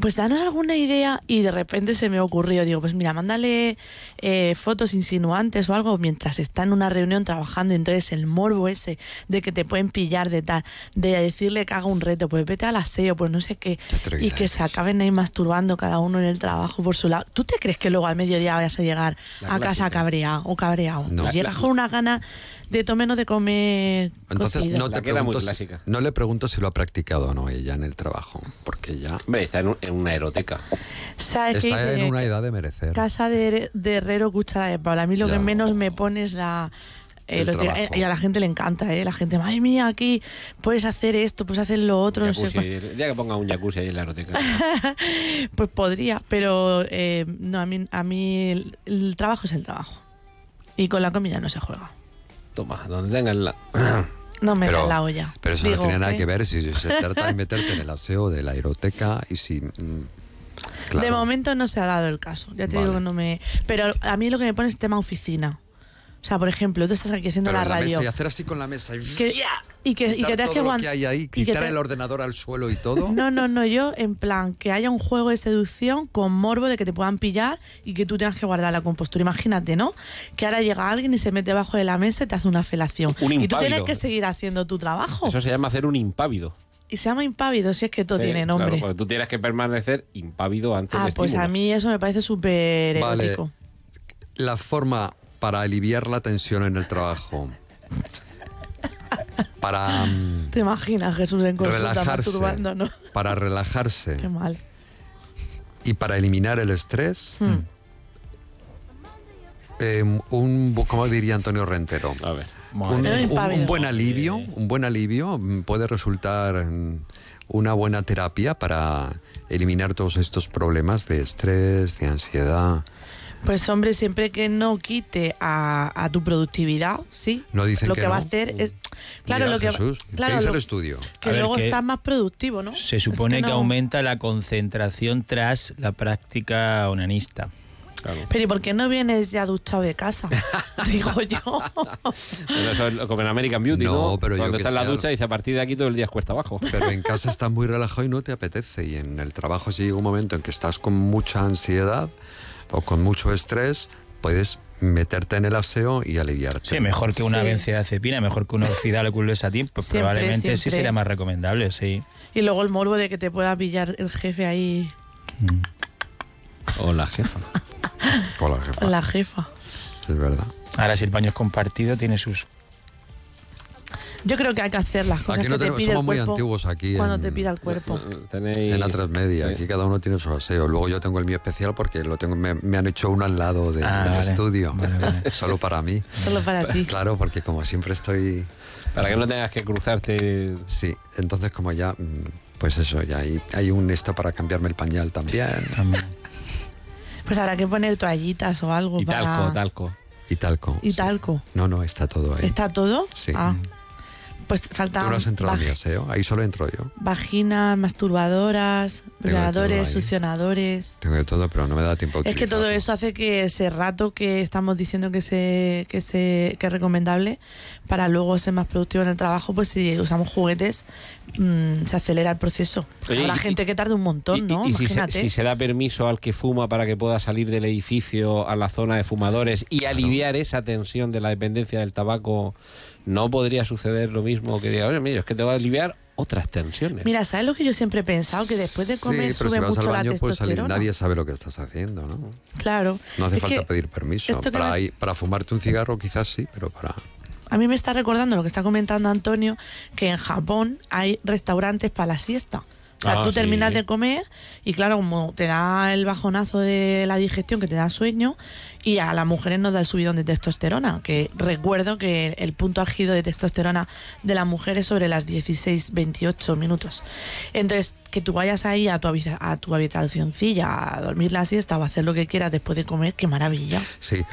pues danos alguna idea y de repente se me ocurrió, digo, pues mira, mándale eh, fotos insinuantes o algo mientras está en una reunión trabajando y entonces el morbo ese de que te pueden pillar de tal, de decirle que haga un reto, pues vete al aseo, pues no sé qué, y que se acaben ahí masturbando cada uno en el trabajo por su lado. ¿Tú te crees que luego al mediodía vayas a llegar La a casa cabreado o cabreado? No. Pues llegas con una gana de tomenos de comer Entonces cocido. no te pregunto, si- no le pregunto si lo ha practicado o no ella en el trabajo, porque ya Hombre, está en, un- en una eroteca. ¿Sabes está en una edad de merecer. Casa de, de herrero, cuchara de palo. A mí lo que menos me pone es la... El eroteca. trabajo. y a la gente le encanta, ¿eh? La gente, madre mía, aquí puedes hacer esto, puedes hacer lo otro, no sé Jacuzzi, cuál". el día que ponga un jacuzzi ahí en la eroteca. Pues podría, pero eh, no, a mí, a mí el, el trabajo es el trabajo. Y con la comida no se juega. Toma, donde tengan la... No me Pero- da la olla. Pero eso Digo, no tiene nada ¿eh? que ver si se trata de meterte en el aseo de la aeroteca y si... mm, claro. De momento no se ha dado el caso. Ya te Vale. digo que no me. Pero a mí lo que me pone es tema oficina. O sea, por ejemplo, tú estás aquí haciendo Pero la en la radio. mesa y hacer así con la mesa y, que- y que, y que te has todo que lo que hay ahí, y que quitar te- el ordenador al suelo y todo. No, no, no, yo en plan que haya un juego de seducción con morbo de que te puedan pillar y que tú tengas que guardar la compostura. Imagínate, ¿no? Que ahora llega alguien y se mete debajo de la mesa y te hace una felación. Un y tú tienes impávido. que seguir haciendo tu trabajo. Eso se llama hacer un impávido. Y se llama impávido, si es que todo Sí, tiene claro, nombre. porque tú tienes que permanecer impávido antes ah, pues a mí eso me parece súper Vale. erótico. La forma para aliviar la tensión en el trabajo, para mm, ¿Te imaginas Jesús en consulta relajarse, masturbando, no? para relajarse Qué mal. y para eliminar el estrés, Hmm. eh, un, ¿cómo diría Antonio Rentero? A ver. Un, buen alivio, un buen alivio puede resultar una buena terapia para eliminar todos estos problemas de estrés, de ansiedad. Pues hombre, siempre que no quite a, a tu productividad, sí. No dicen lo que que, va a hacer es claro Mira, lo que va- Jesús, claro, ¿qué dice lo- el estudio? que ver, luego que- estás más productivo, ¿no? Se Es supone que, no- aumenta la concentración tras la práctica onanista. Pero ¿y por qué no vienes ya duchado de casa? Digo yo. Pero eso es como en American Beauty, ¿no? No, pero yo Cuando que está en la ducha dice a partir de aquí todo el día es cuesta abajo. Pero en casa estás muy relajado y no te apetece. Y en el trabajo si llega un momento en que estás con mucha ansiedad o con mucho estrés, puedes meterte en el aseo y aliviarte. Sí, mejor que una Sí. benzodiazepina, mejor que un orfidal culvesatín, pues Siempre, probablemente sí sería más recomendable, sí. Y luego el morbo de que te pueda pillar el jefe ahí, O la jefa. Con la jefa, la jefa. es verdad. Ahora si el baño es compartido tiene sus... Yo creo que hay que hacer las cosas Aquí no que te tenemos, pide somos el muy antiguos aquí cuando en, te pida el cuerpo. Tenéis... en la transmedia. Aquí cada uno tiene su aseo. Luego yo tengo el mío especial porque lo tengo, me, me han hecho uno al lado de- Ah, del vale. estudio. Solo para mí. Solo para ti. Claro, porque como siempre estoy... Para que no tengas que cruzarte... Sí, entonces como ya... mm, Pues eso, ya hay, hay un esto para cambiarme el pañal también. Pues habrá que poner toallitas o algo Y para... talco, talco. Y talco. Y talco. No, no, está todo ahí. ¿Está todo? Sí. Ah. Pues falta Tú no has entrado en mi aseo, ahí solo entro yo. vaginas, masturbadoras, vibradores, succionadores. Tengo de todo, pero no me da tiempo a Es que todo eso hace que ese rato que estamos diciendo que se, que se que es recomendable para luego ser más productivo en el trabajo, pues si usamos juguetes mm, se acelera el proceso. Oye, Habrá y- gente que tarde un montón, ¿no? Y, y si, se, Imagínate. si se da permiso al que fuma para que pueda salir del edificio a la zona de fumadores y aliviar esa tensión de la dependencia del tabaco, ¿no podría suceder lo mismo que diga, oye, mira, es que tengo que aliviar otras tensiones? Mira, ¿sabes lo que yo siempre he pensado? Que después de comer sí, pero sube si vas al mucho la baño puedes salir, testosterona. nadie sabe lo que estás haciendo, ¿no? Claro. No hace Es falta pedir permiso. Para, me- para fumarte un cigarro quizás sí, pero para... A mí me está recordando lo que está comentando Antonio, que en Japón hay restaurantes para la siesta. O sea, Ah, tú sí. terminas de comer y claro, como te da el bajonazo de la digestión, que te da sueño, y a las mujeres nos da el subidón de testosterona, que recuerdo que el punto álgido de testosterona de la mujer es sobre las 16-28 minutos. Entonces, que tú vayas ahí a tu, habita- a tu habitacioncilla a dormir la siesta o a hacer lo que quieras después de comer, qué maravilla. Sí,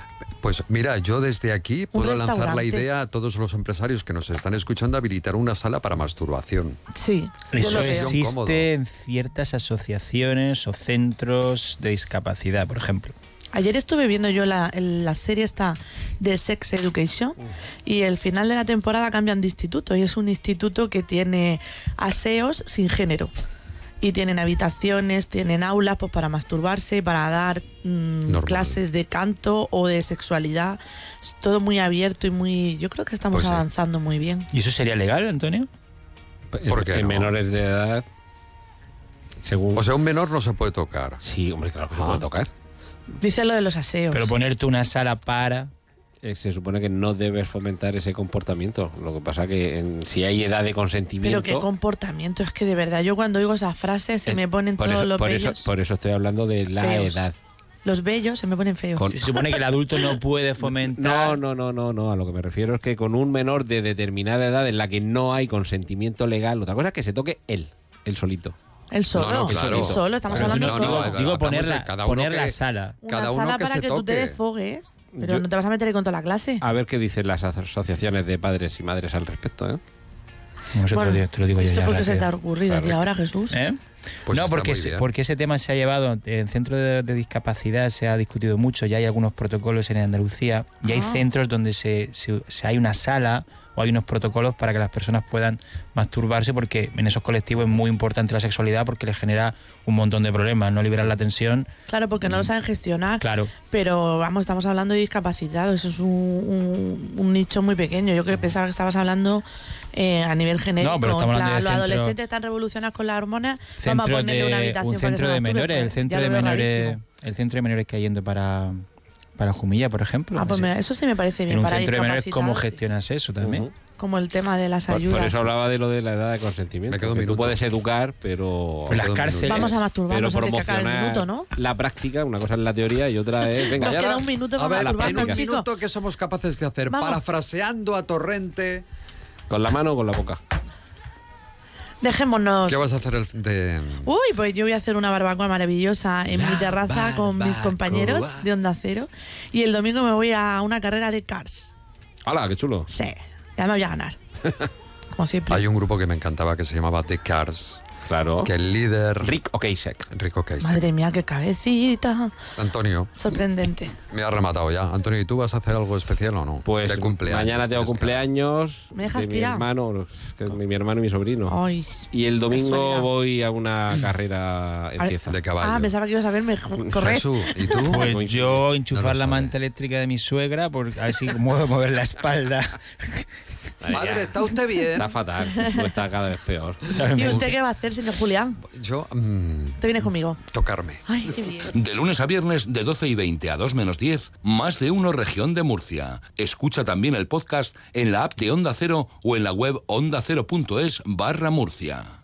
pues mira, yo desde aquí puedo lanzar la idea a todos los empresarios que nos están escuchando habilitar una sala para masturbación. Sí, yo Eso lo. Posición cómodo. existe en ciertas asociaciones o centros de discapacidad, por ejemplo. Ayer estuve viendo yo la, la serie esta de Sex Education y el final de la temporada cambian de instituto y es un instituto que tiene aseos sin género. Y tienen habitaciones, tienen aulas pues, para masturbarse, para dar mm, clases de canto o de sexualidad. Es todo muy abierto y muy... Yo creo que estamos Pues sí. avanzando muy bien. ¿Y eso sería legal, Antonio? ¿Por qué En no? menores de edad, según... O sea, un menor no se puede tocar. Sí, hombre, claro que se Ah. puede tocar. Dice lo de los aseos. Pero ponerte una sala para... Eh, Se supone que no debes fomentar ese comportamiento. Lo que pasa que en- si hay edad de Pero consentimiento... qué comportamiento, es que de verdad, yo cuando oigo esa frase se eh, me ponen todos eso, los por bellos. Eso, por eso estoy hablando de la feos. edad. Los bellos se me ponen feos. Con- Se supone que el adulto no puede fomentar... No, no, no, no, no. A lo que me refiero es que con un menor de determinada edad en la que no hay consentimiento legal, otra cosa es que se toque él, él solito. El solo, No, no, claro. el solo, estamos Pero hablando no, solo. no, Digo, digo poner la, cada uno poner que- la sala. Una cada uno sala que para se que tú te toque. desfogues, pero Yo- no te vas a meter ahí con toda la clase. A ver qué dicen las asociaciones de padres y madres al respecto. ¿eh? No sé, te, Bueno, lo digo, te lo digo yo ¿Esto ya. por qué se te ha ocurrido a ti ahora, Jesús? ¿Eh? Pues no, porque, porque ese tema se ha llevado en centro de, de discapacidad, se ha discutido mucho, ya hay algunos protocolos en Andalucía y hay Ah. centros donde se, se- se- hay una sala o hay unos protocolos para que las personas puedan masturbarse porque en esos colectivos es muy importante la sexualidad porque les genera un montón de problemas, no liberar la tensión. Claro, porque no lo saben gestionar. Claro. Pero vamos, estamos hablando de discapacitados, eso es un, un- un nicho muy pequeño. Yo que pensaba que estabas hablando eh, a nivel genérico. No, pero estamos hablando de los centro- adolescentes están revolucionados con las hormonas, vamos a ponerle una habitación un centro de menores, el pues, centro de menores, el centro de menores que hay yendo para para Jumilla, por ejemplo. Ah, pues mira, eso sí me parece bien en un para centro de menores, ¿cómo gestionas eso también? Como el tema de las Por, ayudas. por eso hablaba de lo de la edad de consentimiento. Me que tú puedes educar, pero. En las cárceles. Vamos a masturbarnos pero antes que acabe el promocionar minuto, ¿no? la práctica, una cosa es la teoría y otra es. Venga, Nos ya queda la- un minuto A para ver, en un minuto, ¿qué somos capaces de hacer? Vamos. Parafraseando a Torrente, Con la mano o con la boca. Dejémonos. ¿qué vas a hacer el de...? Uy, pues yo voy a hacer una barbacoa maravillosa en mi terraza con mis compañeros de Onda Cero. Y el domingo me voy a una carrera de cars. ¡Hala, qué chulo! Sí, ya me voy a ganar. Como siempre. Hay un grupo que me encantaba que se llamaba The Cars. Claro. Que el líder... Rick Ocasek. Rick Ocasek. Madre mía, qué cabecita. Antonio, Sorprendente. me ha rematado ya. Antonio, ¿y tú vas a hacer algo especial o no? Pues de cumpleaños. mañana tengo que- cumpleaños ¿Me dejas de mi hermano, que es mi, mi hermano y mi sobrino. Ay, y el domingo voy a una carrera en. De caballo. Ah, pensaba que ibas a verme correr. Jesús, ¿y tú? Pues yo enchufar No la manta eléctrica de mi suegra, por, a ver si puedo mover la espalda. Madre, ¿está usted bien? Está fatal, está cada vez peor. ¿Y usted qué va a hacer, señor Julián? Yo, mm, Te vienes conmigo. tocarme. Ay, qué bien. De lunes a viernes de 12 y 20 a 2 menos 10, más de uno región de Murcia. Escucha también el podcast en la app de Onda Cero o en la web ondacero.es barra Murcia.